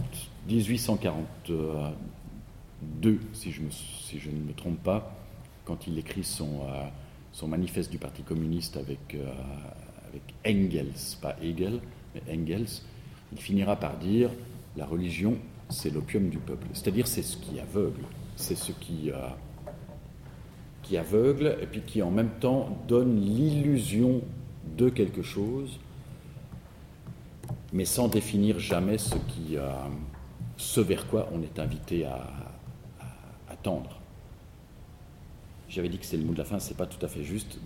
1842, si je, si je ne me trompe pas, quand il écrit son, euh, son manifeste du Parti communiste avec, euh, avec Engels, pas Hegel, mais Engels, il finira par dire la religion, c'est l'opium du peuple. C'est-à-dire, c'est ce qui aveugle, c'est ce qui, euh, qui aveugle et puis qui en même temps donne l'illusion de quelque chose, mais sans définir jamais ce, euh, vers quoi on est invité à tendre. J'avais dit que c'est le mot de la fin, c'est pas tout à fait juste,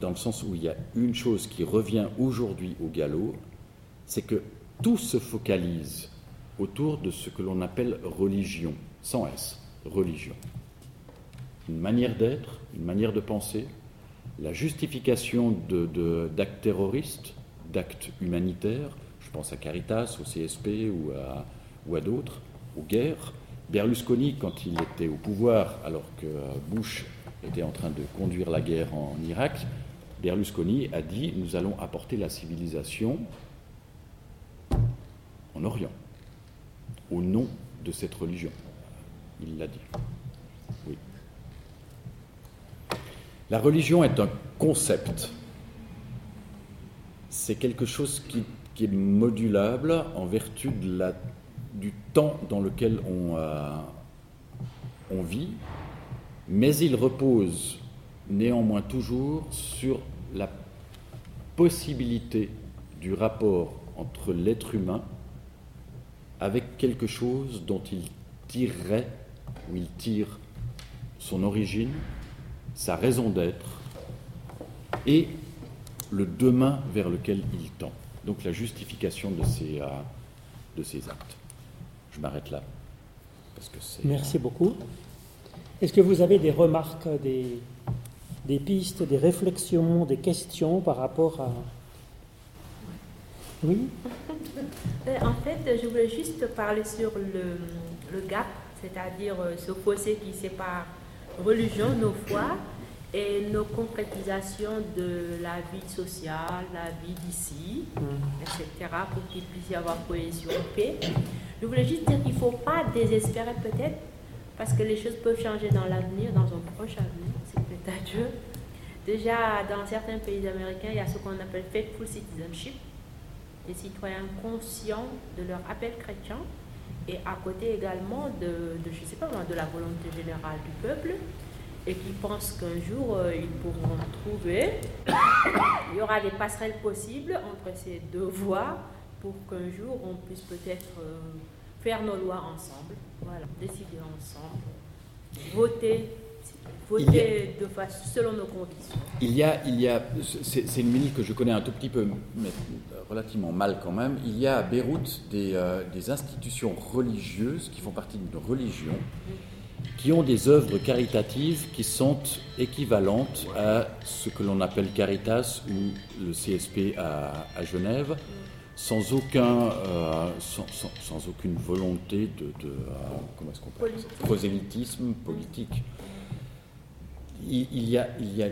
dans le sens où il y a une chose qui revient aujourd'hui au galop, c'est que tout se focalise autour de ce que l'on appelle religion, sans S, religion. Une manière d'être, une manière de penser, la justification d'actes terroristes, d'actes humanitaires, je pense à Caritas, au CSP ou à, d'autres, aux guerres. Berlusconi, quand il était au pouvoir, alors que Bush était en train de conduire la guerre en Irak, Berlusconi a dit Nous allons apporter la civilisation en Orient, au nom de cette religion. Il l'a dit. Oui. La religion est un concept. C'est quelque chose qui, est modulable en vertu du temps dans lequel euh, on vit, mais il repose néanmoins toujours sur la possibilité du rapport entre l'être humain avec quelque chose dont il tirerait, ou il tire son origine, sa raison d'être et le demain vers lequel il tend. Donc la justification de ces, euh, de actes. Je m'arrête là. Parce que. Merci beaucoup. Est-ce que vous avez des remarques, des, des pistes, des réflexions, des questions par rapport à... Oui Euh, En fait, je voulais juste parler sur le, le gap, c'est-à-dire euh, ce fossé qui sépare religion, nos foi et nos concrétisations de la vie sociale, la vie d'ici, etc., pour qu'il puisse y avoir cohésion, paix. Je voulais juste dire qu'il ne faut pas désespérer peut-être, parce que les choses peuvent changer dans l'avenir, dans un proche avenir, c'est peut-être à Dieu. Déjà, dans certains pays américains, il y a ce qu'on appelle faithful citizenship, des citoyens conscients de leur appel chrétien et à côté également de, je sais pas de la volonté générale du peuple et qui pensent qu'un jour euh, ils pourront trouver, il y aura des passerelles possibles entre ces deux voies pour qu'un jour on puisse peut-être euh, faire nos lois ensemble, voilà, décider ensemble, voter, voter de façon selon nos conditions. Il y a, il y a c'est une ville que je connais un tout petit peu, mais relativement mal quand même. Il y a à Beyrouth des, euh, des institutions religieuses qui font partie d'une religion qui ont des œuvres caritatives qui sont équivalentes à ce que l'on appelle Caritas ou le CSP à, à Genève, sans, aucun, euh, sans, sans, sans, aucune volonté de, de euh, comment est-ce qu'on peut prosélytisme politique. Il, il, y a, il y a,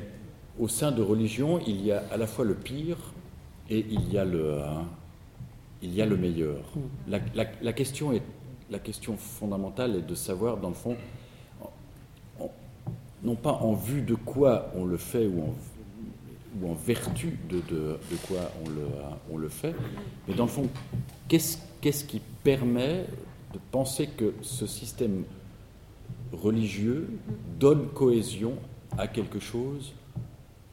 au sein de religions, il y a à la fois le pire et il y a le, hein, il y a le meilleur. La, la, la, question est, la question fondamentale est de savoir, dans le fond, en, non pas en vue de quoi on le fait ou en ou en vertu de, de, de quoi on le, on le, fait, mais dans le fond, qu'est-ce qu'est-ce qui permet de penser que ce système religieux donne cohésion à quelque chose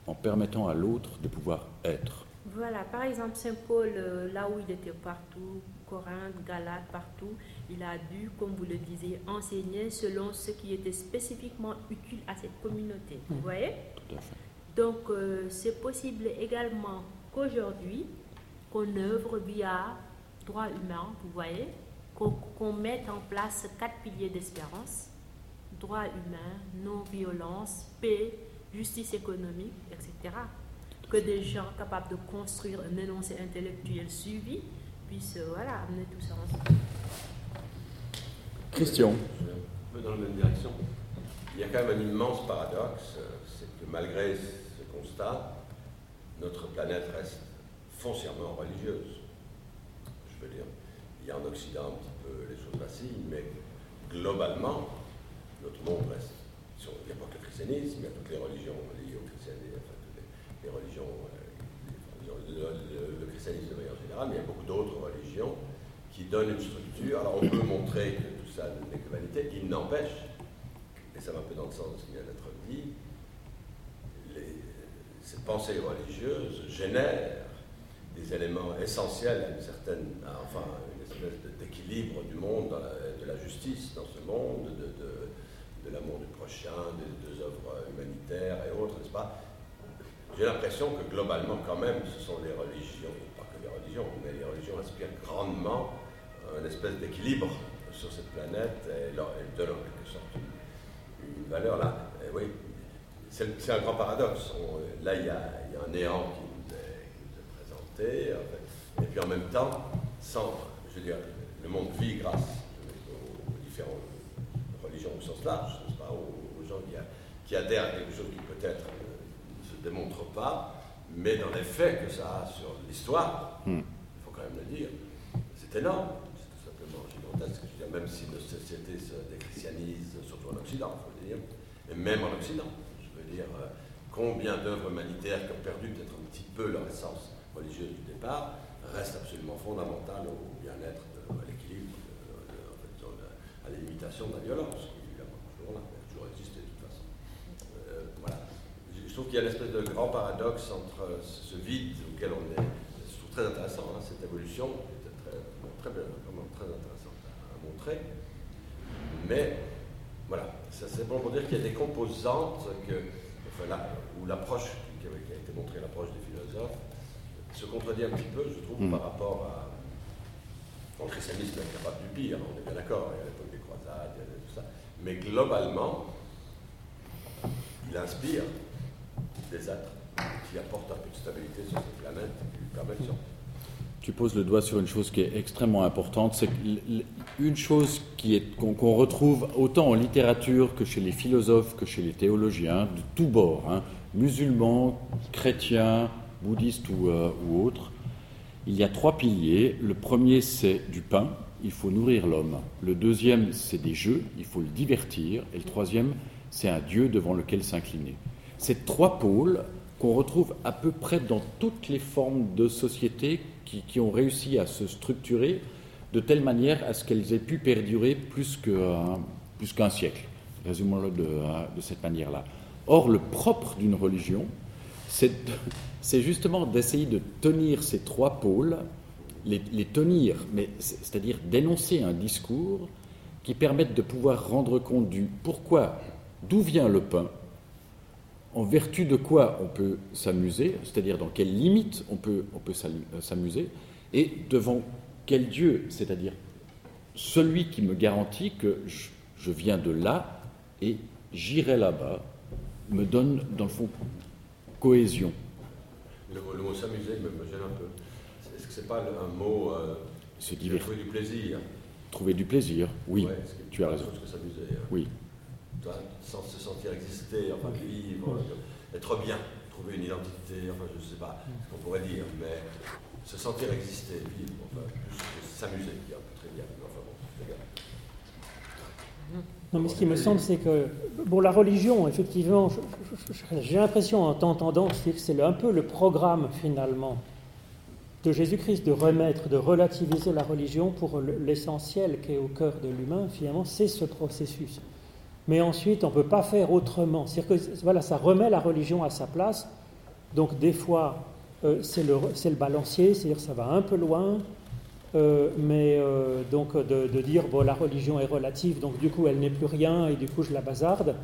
en permettant à l'autre de pouvoir être Voilà, par exemple, Saint Paul, euh, là où il était partout, Corinthe, Galate, partout, il a dû, comme vous le disiez, enseigner selon ce qui était spécifiquement utile à cette communauté. Vous voyez Tout à fait. Donc, euh, c'est possible également qu'aujourd'hui, qu'on œuvre via droit humain, vous voyez, qu'on qu mette en place quatre piliers d'espérance droit humain, non-violence, paix, justice économique, etc. Que des gens capables de construire un énoncé intellectuel suivi puissent euh, voilà, amener tout ça ensemble. Christian. Un peu dans la même direction. Il y a quand même un immense paradoxe, c'est que malgré ce constat, notre planète reste foncièrement religieuse. Je veux dire, il y a en Occident un petit peu les choses vacillent, mais globalement, notre monde reste. Il n'y a pas que le christianisme, il y a toutes les religions liées au christianisme, enfin, les, religions, euh, le, christianisme de manière générale, mais il y a beaucoup d'autres religions qui donnent une structure. Alors on peut montrer que tout ça n'est que vanité, il n'empêche, et ça va un peu dans le sens de ce qui vient d'être dit, les, cette pensée religieuse génère des éléments essentiels à une certaine, enfin, une espèce d'équilibre du monde, de la justice dans ce monde, de, de, de l'amour du prochain, des, des œuvres humanitaires et autres, n'est-ce pas? J'ai l'impression que globalement, quand même, ce sont les religions, pas que les religions, mais les religions inspirent grandement une espèce d'équilibre sur cette planète et et donnent en quelque sorte une, valeur là. Oui, c'est un grand paradoxe. Là, il y, a, un néant qui nous est, présenté, et puis en même temps, sans, je veux dire, le monde vit grâce au sens large, pas, aux, aux, gens qui, a, qui, adhèrent à quelque chose qui peut-être ne se démontre pas, mais dans l'effet que ça a sur l'histoire, il mm. faut quand même le dire, c'est énorme. C'est tout simplement gigantesque. Je veux dire, même si nos sociétés se déchristianisent, surtout en Occident, il faut le dire, et même en Occident dire euh, combien d'œuvres humanitaires qui ont perdu peut-être un petit peu leur essence religieuse du départ, restent absolument fondamentales au bien-être, à l'imitation de la violence, qui évidemment toujours là, a toujours existé de toute façon. Euh, voilà. Je trouve qu'il y a une espèce de grand paradoxe entre ce vide auquel on est. Je trouve très intéressant hein, cette évolution, qui était très, très, vraiment très intéressante à, à montrer. Mais voilà, c'est bon pour dire qu'il y a des composantes que, enfin, là, où l'approche qui, qui, a été montrée, l'approche des philosophes, se contredit un petit peu, je trouve, mmh. par rapport à. Le christianisme est capable du pire, on est bien d'accord, il y a l'époque des croisades, il y a tout ça. Mais globalement, il inspire des êtres qui apportent un peu de stabilité sur cette planète, qui lui permettent de tu poses le doigt sur une chose qui est extrêmement importante, c'est une chose qu'on qu retrouve autant en littérature que chez les philosophes, que chez les théologiens, de tous bords, hein, musulmans, chrétiens, bouddhistes ou, euh, ou, autres. Il y a trois piliers. Le premier, c'est du pain, il faut nourrir l'homme. Le deuxième, c'est des jeux, il faut le divertir. Et le troisième, c'est un Dieu devant lequel s'incliner. Ces trois pôles qu'on retrouve à peu près dans toutes les formes de société qui, ont réussi à se structurer de telle manière à ce qu'elles aient pu perdurer plus qu'un euh, qu'un siècle. Résumons-le euh, de, cette manière-là. Or, le propre d'une religion, c'est justement d'essayer de tenir ces trois pôles, les, tenir, mais c'est-à-dire d'énoncer un discours qui permette de pouvoir rendre compte du pourquoi, d'où vient le pain, en vertu de quoi on peut s'amuser, c'est-à-dire dans quelles limites on peut, peut s'amuser, et devant quel Dieu, c'est-à-dire celui qui me garantit que je, je, viens de là et j'irai là-bas me donne, dans le fond, cohésion. Le, mot s'amuser me, gêne un peu. Que c'est pas un mot euh, se divertir Trouver du plaisir. Trouver du plaisir, oui. tu as raison. Que s'amuser. Hein. Oui. Sans se sentir exister, enfin vivre, être bien, trouver une identité, enfin je ne sais pas ce qu'on pourrait dire, mais se sentir exister, vivre, enfin, s'amuser, très bien. Enfin bon, non, mais ce qui me semble, c'est que bon, la religion, effectivement, j'ai l'impression en t'entendant que c'est un peu le programme finalement de Jésus-Christ de remettre, de relativiser la religion pour l'essentiel qui est au cœur de l'humain. Finalement, c'est ce processus. Mais ensuite, on ne peut pas faire autrement. C'est-à-dire que voilà, ça remet la religion à sa place. Donc des fois, euh, c'est le, le, balancier, c'est-à-dire ça va un peu loin, euh, mais euh, donc de, dire bon la religion est relative, donc du coup elle n'est plus rien et du coup je la bazarde.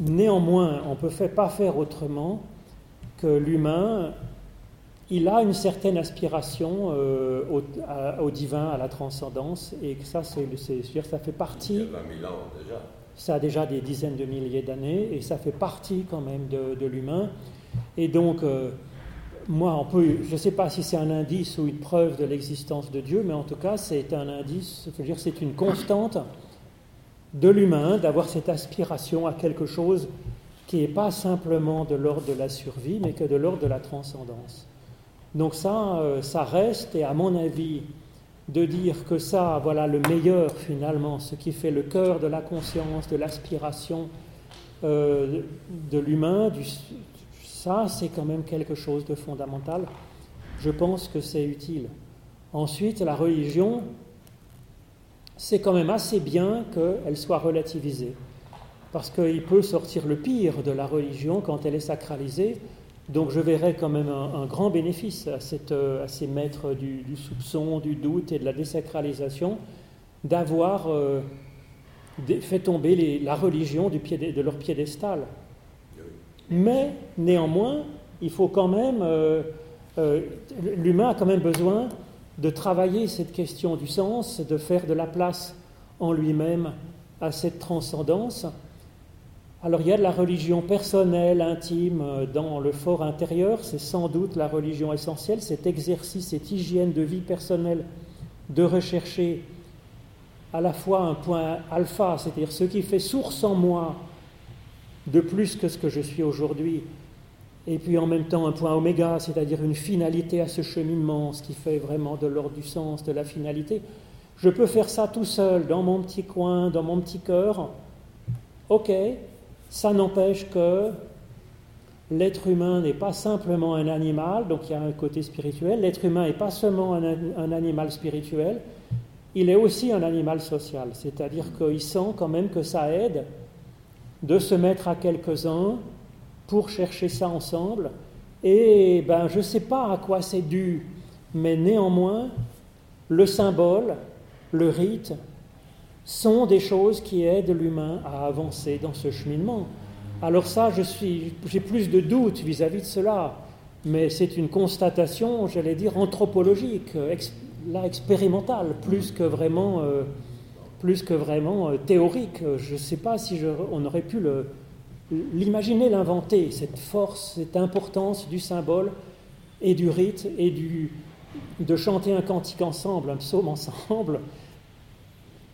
Néanmoins, on ne peut pas faire autrement que l'humain, il a une certaine aspiration euh, au, divin, à la transcendance, et que ça, c'est, ça fait partie. Il y a 20 ans déjà. Ça a déjà des dizaines de milliers d'années, et ça fait partie quand même de, l'humain. Et donc, moi, on peut, je ne sais pas si c'est un indice ou une preuve de l'existence de Dieu, mais en tout cas, c'est un indice, je veux dire, c'est une constante de l'humain d'avoir cette aspiration à quelque chose qui n'est pas simplement de l'ordre de la survie, mais que de l'ordre de la transcendance. Donc ça, euh, ça reste, et à mon avis, de dire que ça, voilà le meilleur finalement, ce qui fait le cœur de la conscience, de l'aspiration euh, de l'humain, ça, c'est quand même quelque chose de fondamental. Je pense que c'est utile. Ensuite, la religion, c'est quand même assez bien qu'elle soit relativisée. Parce qu'il peut sortir le pire de la religion quand elle est sacralisée. Donc je verrais quand même un, grand bénéfice à, ces maîtres du, soupçon, du doute et de la désacralisation d'avoir euh, fait tomber la religion de leur piédestal. Mais néanmoins, il faut quand même, euh, euh, l'humain a quand même besoin de travailler cette question du sens, de faire de la place en lui-même à cette transcendance. Alors il y a de la religion personnelle, intime, euh, dans le fort intérieur, c'est sans doute la religion essentielle, cet exercice, cette hygiène de vie personnelle, de rechercher à la fois un point alpha, c'est-à-dire ce qui fait source en moi de plus que ce que je suis aujourd'hui, et puis en même temps un point oméga, c'est-à-dire une finalité à ce cheminement, ce qui fait vraiment de l'ordre du sens, de la finalité. Je peux faire ça tout seul, dans mon petit coin, dans mon petit cœur. Ok, ça n'empêche que l'être humain n'est pas simplement un animal, donc il y a un côté spirituel. L'être humain n'est pas seulement un, animal spirituel, il est aussi un animal social, c'est-à-dire qu'il sent quand même que ça aide de se mettre à quelques-uns pour chercher ça ensemble. Et ben, je ne sais pas à quoi c'est dû, mais néanmoins, le symbole, le rite, sont des choses qui aident l'humain à avancer dans ce cheminement. Alors ça, je suis, j'ai plus de doutes vis-à-vis de cela, mais c'est une constatation, j'allais dire, anthropologique, expérimentale, plus que vraiment euh, plus que vraiment euh, théorique. Je ne sais pas si on aurait pu l'imaginer, l'inventer, cette force, cette importance du symbole et du rite et du, de chanter un cantique ensemble, un psaume ensemble.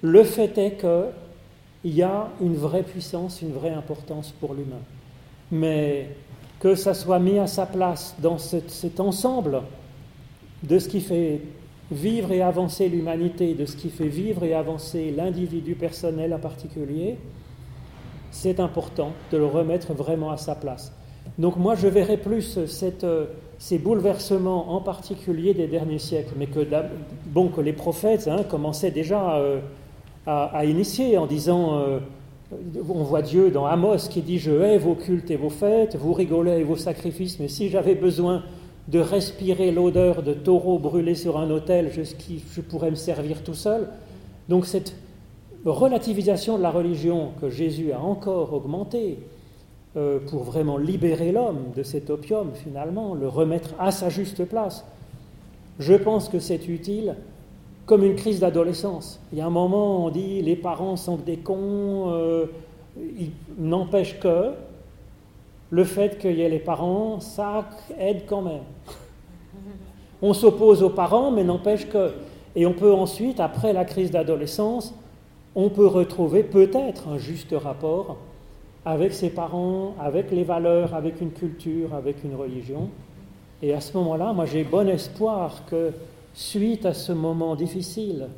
Le fait est qu'il y a une vraie puissance, une vraie importance pour l'humain. Mais que ça soit mis à sa place dans cet ensemble de ce qui fait vivre et avancer l'humanité, de ce qui fait vivre et avancer l'individu personnel en particulier, c'est important de le remettre vraiment à sa place. Donc moi, je verrais plus ces bouleversements en particulier des derniers siècles, mais que, bon, que les prophètes hein, commençaient déjà euh, à, initier en disant, euh, on voit Dieu dans Amos qui dit, je hais vos cultes et vos fêtes, vous rigolez et vos sacrifices, mais si j'avais besoin de respirer l'odeur de taureau brûlé sur un autel, je, je pourrais me servir tout seul. Donc cette relativisation de la religion que Jésus a encore augmentée euh, pour vraiment libérer l'homme de cet opium finalement, le remettre à sa juste place, je pense que c'est utile comme une crise d'adolescence. Il y a un moment, on dit les parents sont des cons, euh, il n'empêche que le fait qu'il y ait les parents, ça aide quand même. On s'oppose aux parents, mais n'empêche que. Et on peut ensuite, après la crise d'adolescence, on peut retrouver peut-être un juste rapport avec ses parents, avec les valeurs, avec une culture, avec une religion. Et à ce moment-là, moi j'ai bon espoir que, suite à ce moment difficile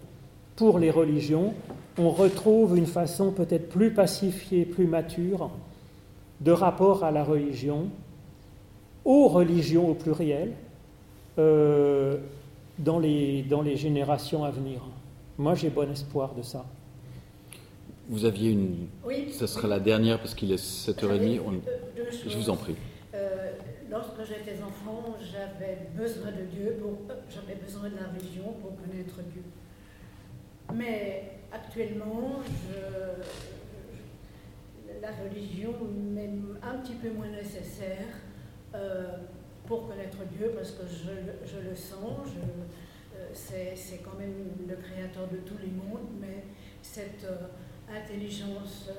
pour les religions, on retrouve une façon peut-être plus pacifiée, plus mature de rapport à la religion, aux religions au pluriel, euh, dans, les, dans les générations à venir. Moi, j'ai bon espoir de ça. Vous aviez une. Oui. Ce sera la dernière parce qu'il est 7h30. On... Je vous en prie. Lorsque j'étais enfant, j'avais besoin de Dieu. Euh, j'avais besoin de la religion pour connaître Dieu. Mais actuellement, la religion m'est un petit peu moins nécessaire euh, pour connaître Dieu parce que je, le sens, euh, c'est quand même le créateur de tous les mondes, mais cette intelligence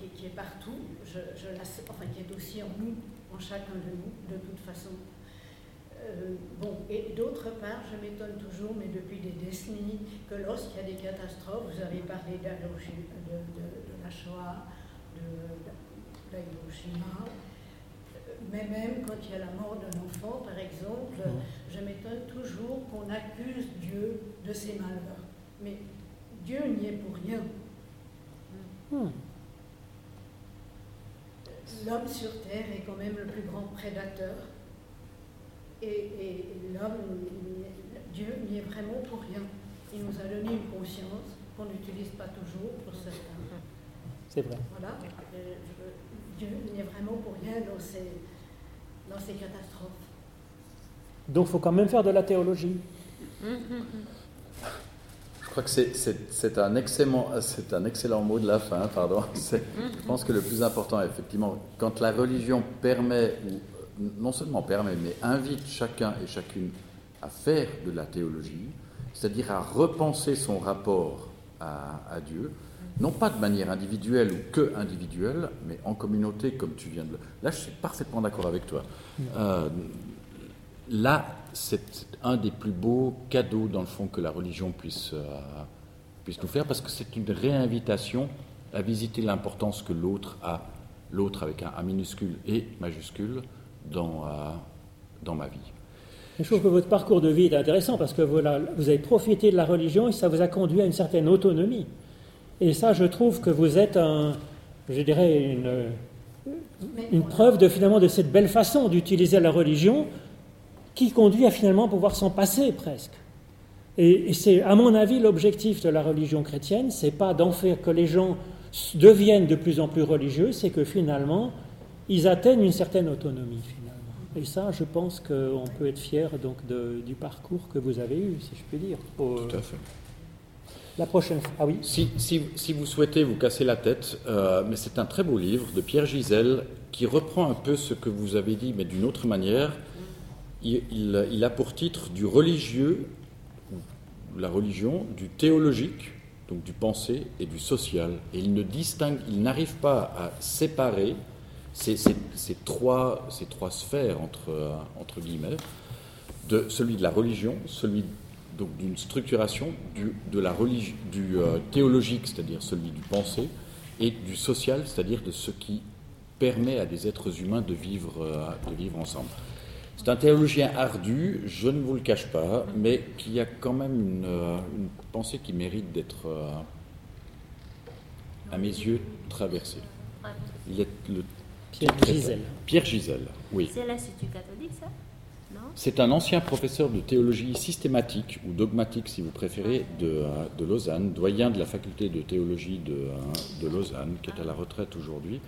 qui, qui, est partout, je, je la, enfin qui est aussi en nous, en chacun de nous, de toute façon. Euh, bon, et d'autre part, je m'étonne toujours, mais depuis des décennies, que lorsqu'il y a des catastrophes, vous avez parlé de, de, de la Shoah, de, Hiroshima, mais même quand il y a la mort d'un enfant, par exemple, je m'étonne toujours qu'on accuse Dieu de ses malheurs. Mais Dieu n'y est pour rien. Hmm. L'homme sur terre est quand même le plus grand prédateur et, l'homme, Dieu n'y est vraiment pour rien. Il nous a donné une conscience qu'on n'utilise pas toujours pour certains. C'est vrai. Voilà. Dieu n'y est vraiment pour rien dans ces, dans ces catastrophes. Donc il faut quand même faire de la théologie. Je crois que c'est un, excellent, un excellent mot de la fin, pardon. Je pense que le plus important, effectivement, quand la religion permet non seulement permet, mais invite chacun et chacune à faire de la théologie, c'est-à-dire à repenser son rapport à, Dieu, non pas de manière individuelle ou que individuelle, mais en communauté, comme tu viens de le. Là, je suis parfaitement d'accord avec toi. Euh, là, c'est un des plus beaux cadeaux, dans le fond, que la religion puisse, euh, puisse nous faire, parce que c'est une réinvitation à visiter l'importance que l'autre a, l'autre avec un A minuscule et majuscule, dans, euh, dans ma vie. Je trouve que votre parcours de vie est intéressant parce que vous, vous avez profité de la religion et ça vous a conduit à une certaine autonomie. Et ça, je trouve que vous êtes un, je dirais, une, une preuve de finalement de cette belle façon d'utiliser la religion qui conduit à finalement pouvoir s'en passer presque. Et, et c'est, à mon avis, l'objectif de la religion chrétienne, c'est pas d'en faire que les gens deviennent de plus en plus religieux, c'est que finalement, ils atteignent une certaine autonomie finalement. Et ça, je pense qu'on peut être fier donc du parcours que vous avez eu, si je puis dire. Tout à fait. La prochaine fois. Ah oui. Si, si, si vous souhaitez vous casser la tête, euh, mais c'est un très beau livre de Pierre Gisèle qui reprend un peu ce que vous avez dit, mais d'une autre manière. Il, a pour titre du religieux, la religion, du théologique, donc du pensée et du social. Et il ne distingue, il n'arrive pas à séparer ces, trois, ces trois sphères, entre, entre guillemets, de celui de la religion, celui donc d'une structuration du, de la du euh, théologique, c'est-à-dire celui du pensée, et du social, c'est-à-dire de ce qui permet à des êtres humains de vivre, euh, de vivre ensemble. C'est un théologien ardu, je ne vous le cache pas, mais qui a quand même une, une pensée qui mérite d'être, à mes yeux, traversée. Il est le Pierre Gisèle. Pierre Gisèle, oui. C'est l'Institut catholique, ça? Non? C'est un ancien professeur de théologie systématique ou dogmatique, si vous préférez, de, euh, de Lausanne, doyen de la faculté de théologie de, euh, de Lausanne, qui est à la retraite aujourd'hui,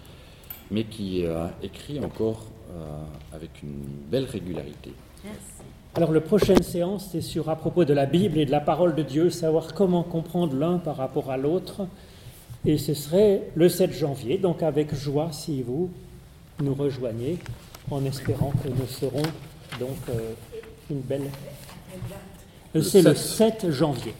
mais qui a écrit encore euh, avec une belle régularité. Merci. Alors, la prochaine séance, c'est sur à propos de la Bible et de la parole de Dieu, savoir comment comprendre l'un par rapport à l'autre. Et ce serait le 7 janvier, donc avec joie si vous nous rejoignez en espérant que nous serons donc euh, une belle. C'est le 7 janvier.